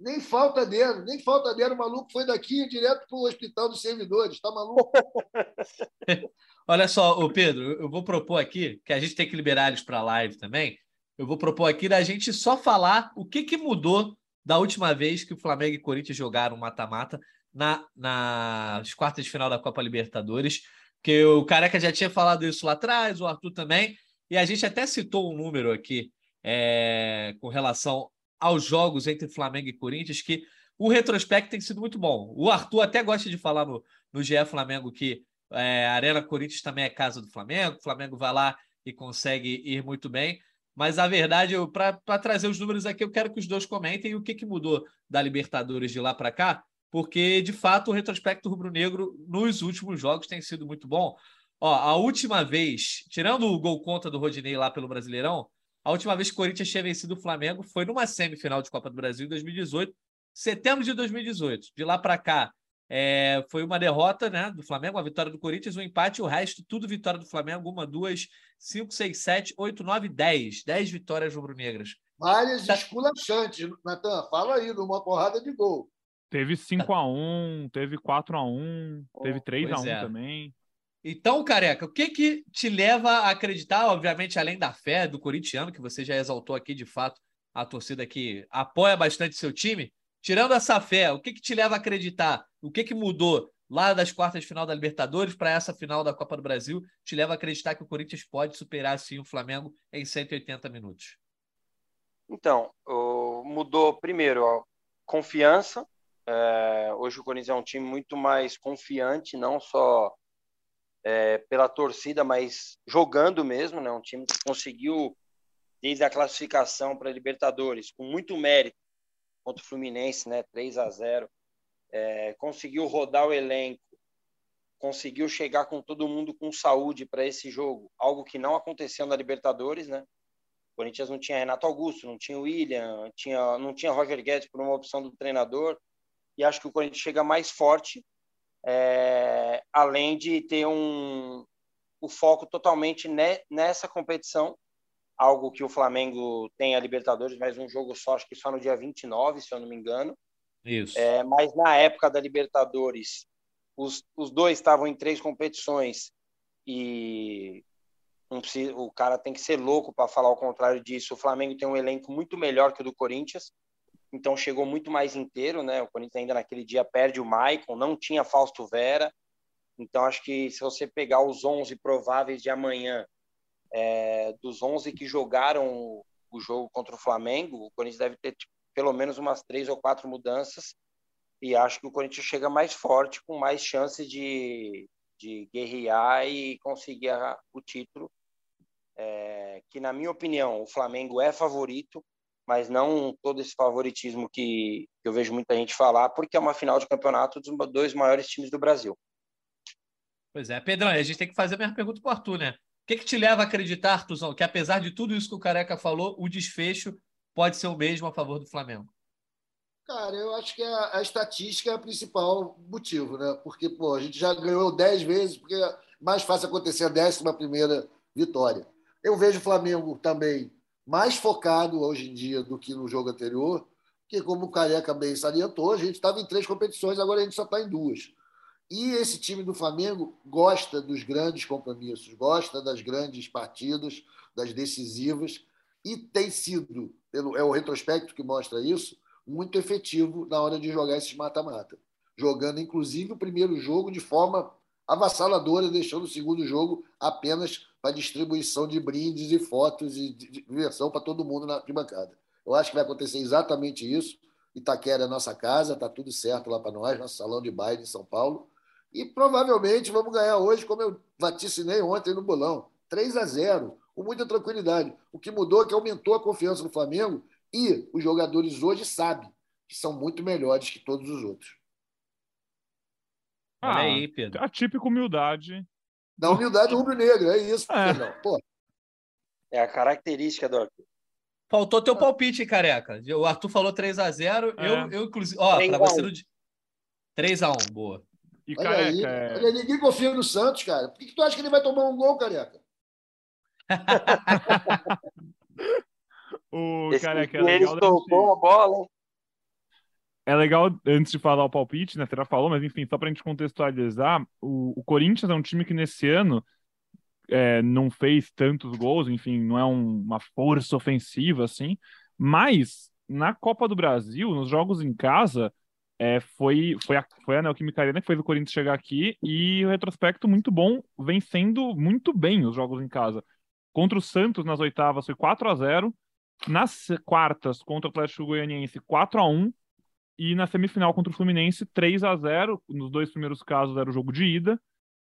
Nem falta dele, nem falta dele. O maluco foi daqui direto pro hospital dos servidores. Tá maluco? [laughs] Olha só, ô Pedro, eu vou propor aqui, que a gente tem que liberar eles para live também. Eu vou propor aqui da gente só falar o que, que mudou da última vez que o Flamengo e Corinthians jogaram mata-mata na, nas quartas de final da Copa Libertadores. Que o Careca já tinha falado isso lá atrás, o Arthur também, e a gente até citou um número aqui é, com relação aos jogos entre Flamengo e Corinthians, que o retrospecto tem sido muito bom. O Arthur até gosta de falar no, no GE Flamengo que é, a Arena Corinthians também é casa do Flamengo, o Flamengo vai lá e consegue ir muito bem. Mas a verdade, para trazer os números aqui, eu quero que os dois comentem o que, que mudou da Libertadores de lá para cá, porque de fato o retrospecto rubro-negro nos últimos jogos tem sido muito bom. Ó, a última vez, tirando o gol contra do Rodinei lá pelo Brasileirão, a última vez que o Corinthians tinha vencido o Flamengo foi numa semifinal de Copa do Brasil em 2018, setembro de 2018. De lá para cá, é, foi uma derrota né, do Flamengo, uma vitória do Corinthians, um empate, o resto, tudo vitória do Flamengo. Uma, duas, cinco, seis, sete, oito, nove, dez. Dez vitórias rubro-negras. Várias Tá. esculachantes. Natan, fala aí, numa porrada de gol. Teve 5x1, teve 4x1, teve Tá. Pois 3x1 é. também. Então, Careca, o que que te leva a acreditar, obviamente, além da fé do corintiano, que você já exaltou aqui, de fato, a torcida que apoia bastante seu time, tirando essa fé, o que que te leva a acreditar? O que que mudou lá das quartas de final da Libertadores para essa final da Copa do Brasil? Te leva a acreditar que o Corinthians pode superar, sim, o Flamengo em 180 minutos? Então, mudou primeiro a confiança. É, hoje o Corinthians é um time muito mais confiante, não só é, pela torcida, mas jogando mesmo, né? Um time que conseguiu desde a classificação para a Libertadores, com muito mérito contra o Fluminense, né, 3 a 0 é, conseguiu rodar o elenco, conseguiu chegar com todo mundo com saúde para esse jogo, algo que não aconteceu na Libertadores, né? O Corinthians não tinha Renato Augusto, não tinha William, tinha, não tinha Roger Guedes por uma opção do treinador, e acho que o Corinthians chega mais forte, é, além de ter um, o foco totalmente ne, nessa competição, algo que o Flamengo tem a Libertadores, mas um jogo só, acho que só no dia 29, se eu não me engano. Isso. É, mas na época da Libertadores, os, os dois estavam em três competições e precisa, o cara tem que ser louco para falar o contrário disso. O Flamengo tem um elenco muito melhor que o do Corinthians, então chegou muito mais inteiro, né? O Corinthians ainda naquele dia perde o Maicon, não tinha Fausto Vera. Então acho que se você pegar os 11 prováveis de amanhã, é, dos 11 que jogaram o jogo contra o Flamengo, o Corinthians deve ter tipo, pelo menos umas três ou quatro mudanças e acho que o Corinthians chega mais forte, com mais chance de, de guerrear e conseguir o título. É, que, na minha opinião, o Flamengo é favorito, mas não todo esse favoritismo que, eu vejo muita gente falar, porque é uma final de campeonato dos dois maiores times do Brasil. Pois é, Pedrão, a gente tem que fazer a mesma pergunta para o Arthur, né? O que, que te leva a acreditar, Arthurzão, que apesar de tudo isso que o Careca falou, o desfecho pode ser o mesmo a favor do Flamengo? Cara, eu acho que a, a estatística é o principal motivo, né? Porque, pô, a gente já ganhou dez vezes, porque é mais fácil acontecer a décima primeira vitória. Eu vejo o Flamengo também mais focado hoje em dia do que no jogo anterior, que como o Careca bem salientou, a gente estava em três competições, agora a gente só está em duas. E esse time do Flamengo gosta dos grandes compromissos, gosta das grandes partidas, das decisivas, e tem sido, é o retrospecto que mostra isso, muito efetivo na hora de jogar esses mata-mata. Jogando, inclusive, o primeiro jogo de forma avassaladora, deixando o segundo jogo apenas para distribuição de brindes e fotos e diversão para todo mundo na bancada. Eu acho que vai acontecer exatamente isso. Itaquera é nossa casa, está tudo certo lá para nós, nosso salão de baile em São Paulo. E provavelmente vamos ganhar hoje, como eu vaticinei ontem no bolão, 3 a 0 com muita tranquilidade. O que mudou é que aumentou a confiança no Flamengo e os jogadores hoje sabem que são muito melhores que todos os outros. Ah, Olha aí, Pedro. A típica humildade. Da humildade rubro-negra, é isso, é. Pô. É a característica do Arthur. Faltou teu palpite, careca. O Arthur falou 3 x 0 é. eu, eu, inclusive. Ó, para você no. 3 x 1 boa. E olha careca. Aí, é... olha, ninguém confia no Santos, cara. Por que, que tu acha que ele vai tomar um gol, careca? [laughs] o Esse careca é legal. Ele tocou a bola. É legal, antes de falar o palpite, né? Você já falou, mas enfim, só para a gente contextualizar, o, o, Corinthians é um time que nesse ano é, não fez tantos gols, enfim, não é um, uma força ofensiva assim, mas na Copa do Brasil, nos jogos em casa, é, foi, foi, a, foi a Neoquímica Arena que fez o Corinthians chegar aqui e o retrospecto muito bom, vencendo muito bem os jogos em casa. Contra o Santos nas oitavas foi 4 a 0 nas quartas contra o Atlético Goianiense 4 a 1 e na semifinal contra o Fluminense 3 a 0 nos dois primeiros casos era o jogo de ida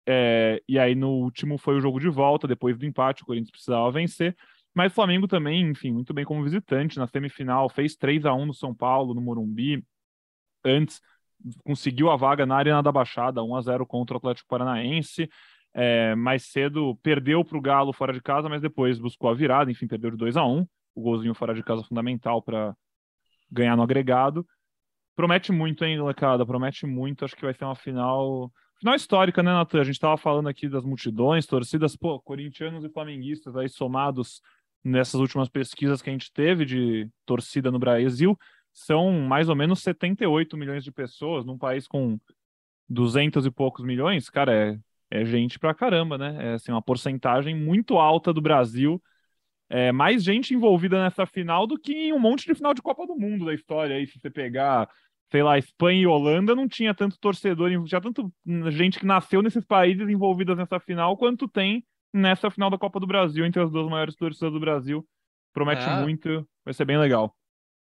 é, e aí no último foi o jogo de volta depois do empate o Corinthians precisava vencer mas o Flamengo também enfim muito bem como visitante na semifinal fez 3 a 1 no São Paulo no Morumbi antes conseguiu a vaga na Arena da Baixada, 1 a 0 contra o Atlético Paranaense. É, mais cedo perdeu para o Galo fora de casa, mas depois buscou a virada, enfim, perdeu de 2 a 1 O golzinho fora de casa fundamental para ganhar no agregado. Promete muito, hein, molecada? Promete muito. Acho que vai ser uma final. Final histórica, né, Natan? A gente estava falando aqui das multidões, torcidas, pô, corintianos e flamenguistas aí somados nessas últimas pesquisas que a gente teve de torcida no Brasil são mais ou menos 78 milhões de pessoas num país com 200 e poucos milhões, cara, é, é gente pra caramba, né? É assim, uma porcentagem muito alta do Brasil. É, mais gente envolvida nessa final do que em um monte de final de Copa do Mundo da história. Aí, se você pegar, sei lá, Espanha e Holanda, não tinha tanto torcedor, tinha tanto gente que nasceu nesses países envolvidas nessa final, quanto tem nessa final da Copa do Brasil, entre as duas maiores torcidas do Brasil. Promete é. muito, vai ser bem legal.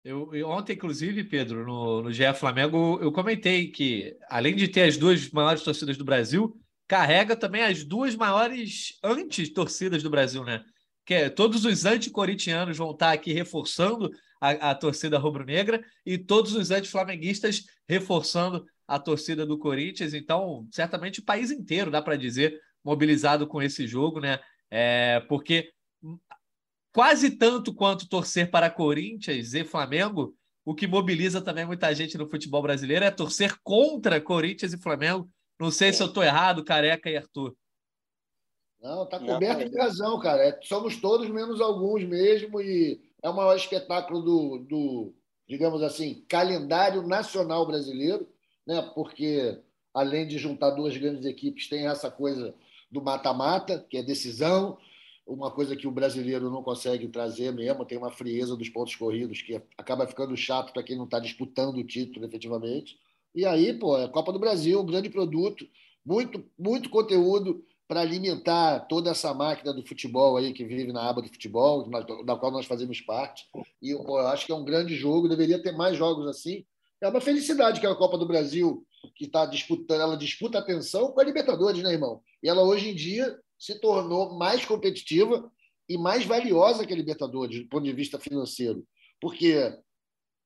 Eu, ontem, inclusive, Pedro, no, no GE Flamengo, eu comentei que, além de ter as duas maiores torcidas do Brasil, carrega também as duas maiores antes-torcidas do Brasil, né? Que é, todos os anticoritianos vão estar aqui reforçando a, a torcida rubro-negra e todos os anti-flamenguistas reforçando a torcida do Corinthians. Então, certamente o país inteiro, dá para dizer, mobilizado com esse jogo, né? É, porque quase tanto quanto torcer para Corinthians e Flamengo, o que mobiliza também muita gente no futebol brasileiro é torcer contra Corinthians e Flamengo. Não sei se eu estou errado, Careca e Arthur. Não, tá coberto de razão, cara. É, somos todos menos alguns mesmo e é o maior espetáculo do, do, digamos assim, calendário nacional brasileiro, né? Porque além de juntar duas grandes equipes, tem essa coisa do mata-mata, que é decisão, uma coisa que o brasileiro não consegue trazer mesmo, tem uma frieza dos pontos corridos que acaba ficando chato para quem não está disputando o título efetivamente. E aí, pô, é a Copa do Brasil, um grande produto, muito, muito conteúdo para alimentar toda essa máquina do futebol aí que vive na aba do futebol, da qual nós fazemos parte. E eu acho que é um grande jogo, deveria ter mais jogos assim. É uma felicidade que a Copa do Brasil, que está disputando, ela disputa atenção com a Libertadores, né, irmão? E ela hoje em dia se tornou mais competitiva e mais valiosa que a Libertadores, do ponto de vista financeiro. Porque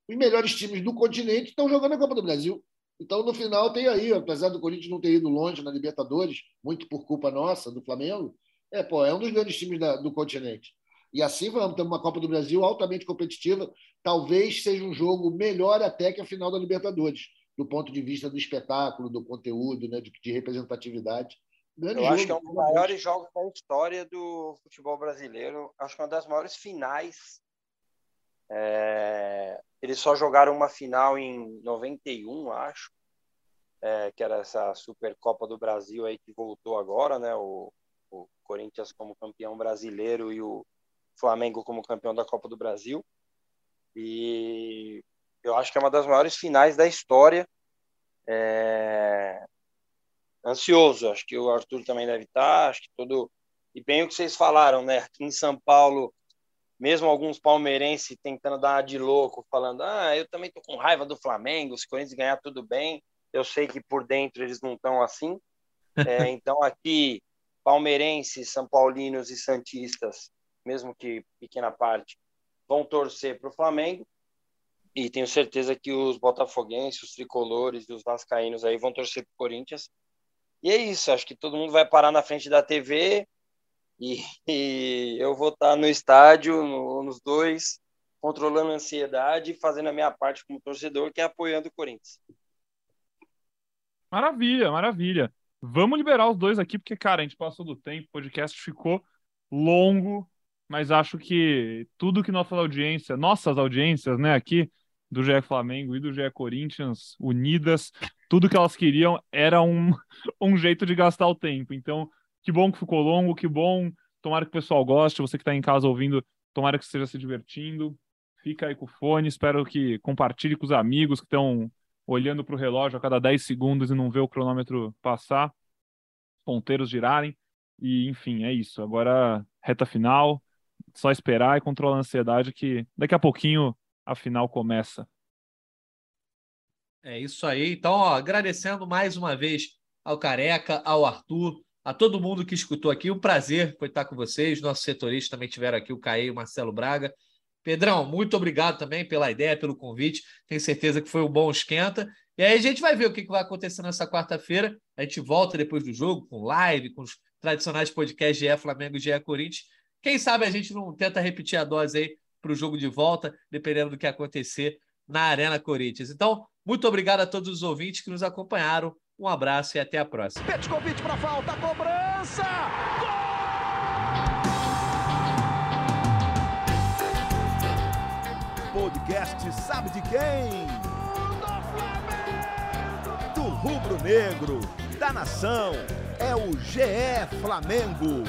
os melhores times do continente estão jogando a Copa do Brasil. Então, no final, tem aí, apesar do Corinthians não ter ido longe na Libertadores, muito por culpa nossa, do Flamengo, é, pô, é um dos grandes times da, do continente. E assim vamos, temos uma Copa do Brasil altamente competitiva. Talvez seja um jogo melhor até que a final da Libertadores, do ponto de vista do espetáculo, do conteúdo, né, de, de representatividade. Grande Eu jogo, acho que é um dos maiores jogos da história do futebol brasileiro. Acho que é uma das maiores finais. É... Eles só jogaram uma final em 91, acho, é, que era essa Supercopa do Brasil aí que voltou agora, né? O, o Corinthians como campeão brasileiro e o Flamengo como campeão da Copa do Brasil. E eu acho que é uma das maiores finais da história. É ansioso. Acho que o Arthur também deve estar. Acho que todo. E bem o que vocês falaram, né? Aqui em São Paulo, mesmo alguns palmeirenses tentando dar de louco, falando: ah, eu também tô com raiva do Flamengo, se o Corinthians ganhar, tudo bem. Eu sei que por dentro eles não estão assim. [laughs] É, então, aqui, palmeirenses, são paulinos e santistas, mesmo que pequena parte, vão torcer para o Flamengo. E tenho certeza que os botafoguenses, os tricolores e os vascaínos aí vão torcer para o Corinthians e é isso, acho que todo mundo vai parar na frente da TV e, e eu vou estar no estádio, no, nos dois, controlando a ansiedade e fazendo a minha parte como torcedor, que é apoiando o Corinthians. Maravilha, maravilha. Vamos liberar os dois aqui, porque, cara, a gente passou do tempo, o podcast ficou longo, mas acho que tudo que nossa audiência, nossas audiências, né, aqui, do GE Flamengo e do GE Corinthians unidas. Tudo que elas queriam era um, [laughs] um jeito de gastar o tempo. Então, que bom que ficou longo, que bom. Tomara que o pessoal goste. Você que está em casa ouvindo, tomara que esteja se divertindo. Fica aí com o fone. Espero que compartilhe com os amigos que estão olhando para o relógio a cada 10 segundos e não vê o cronômetro passar, ponteiros girarem. E, enfim, é isso. Agora, reta final, só esperar e controlar a ansiedade que daqui a pouquinho a final começa. É isso aí. Então, ó, agradecendo mais uma vez ao Careca, ao Arthur, a todo mundo que escutou aqui. Um prazer foi estar com vocês. Nossos setoristas também tiveram aqui, o Caê e o Marcelo Braga. Pedrão, muito obrigado também pela ideia, pelo convite. Tenho certeza que foi um bom esquenta. E aí a gente vai ver o que vai acontecer nessa quarta-feira. A gente volta depois do jogo com live, com os tradicionais podcasts GE Flamengo e GE Corinthians. Quem sabe a gente não tenta repetir a dose aí para o jogo de volta, dependendo do que acontecer na Arena Corinthians. Então, muito obrigado a todos os ouvintes que nos acompanharam. Um abraço e até a próxima. convite para falta, cobrança! Gol! Podcast sabe de quem? Do Do rubro negro, da nação, é o GE Flamengo.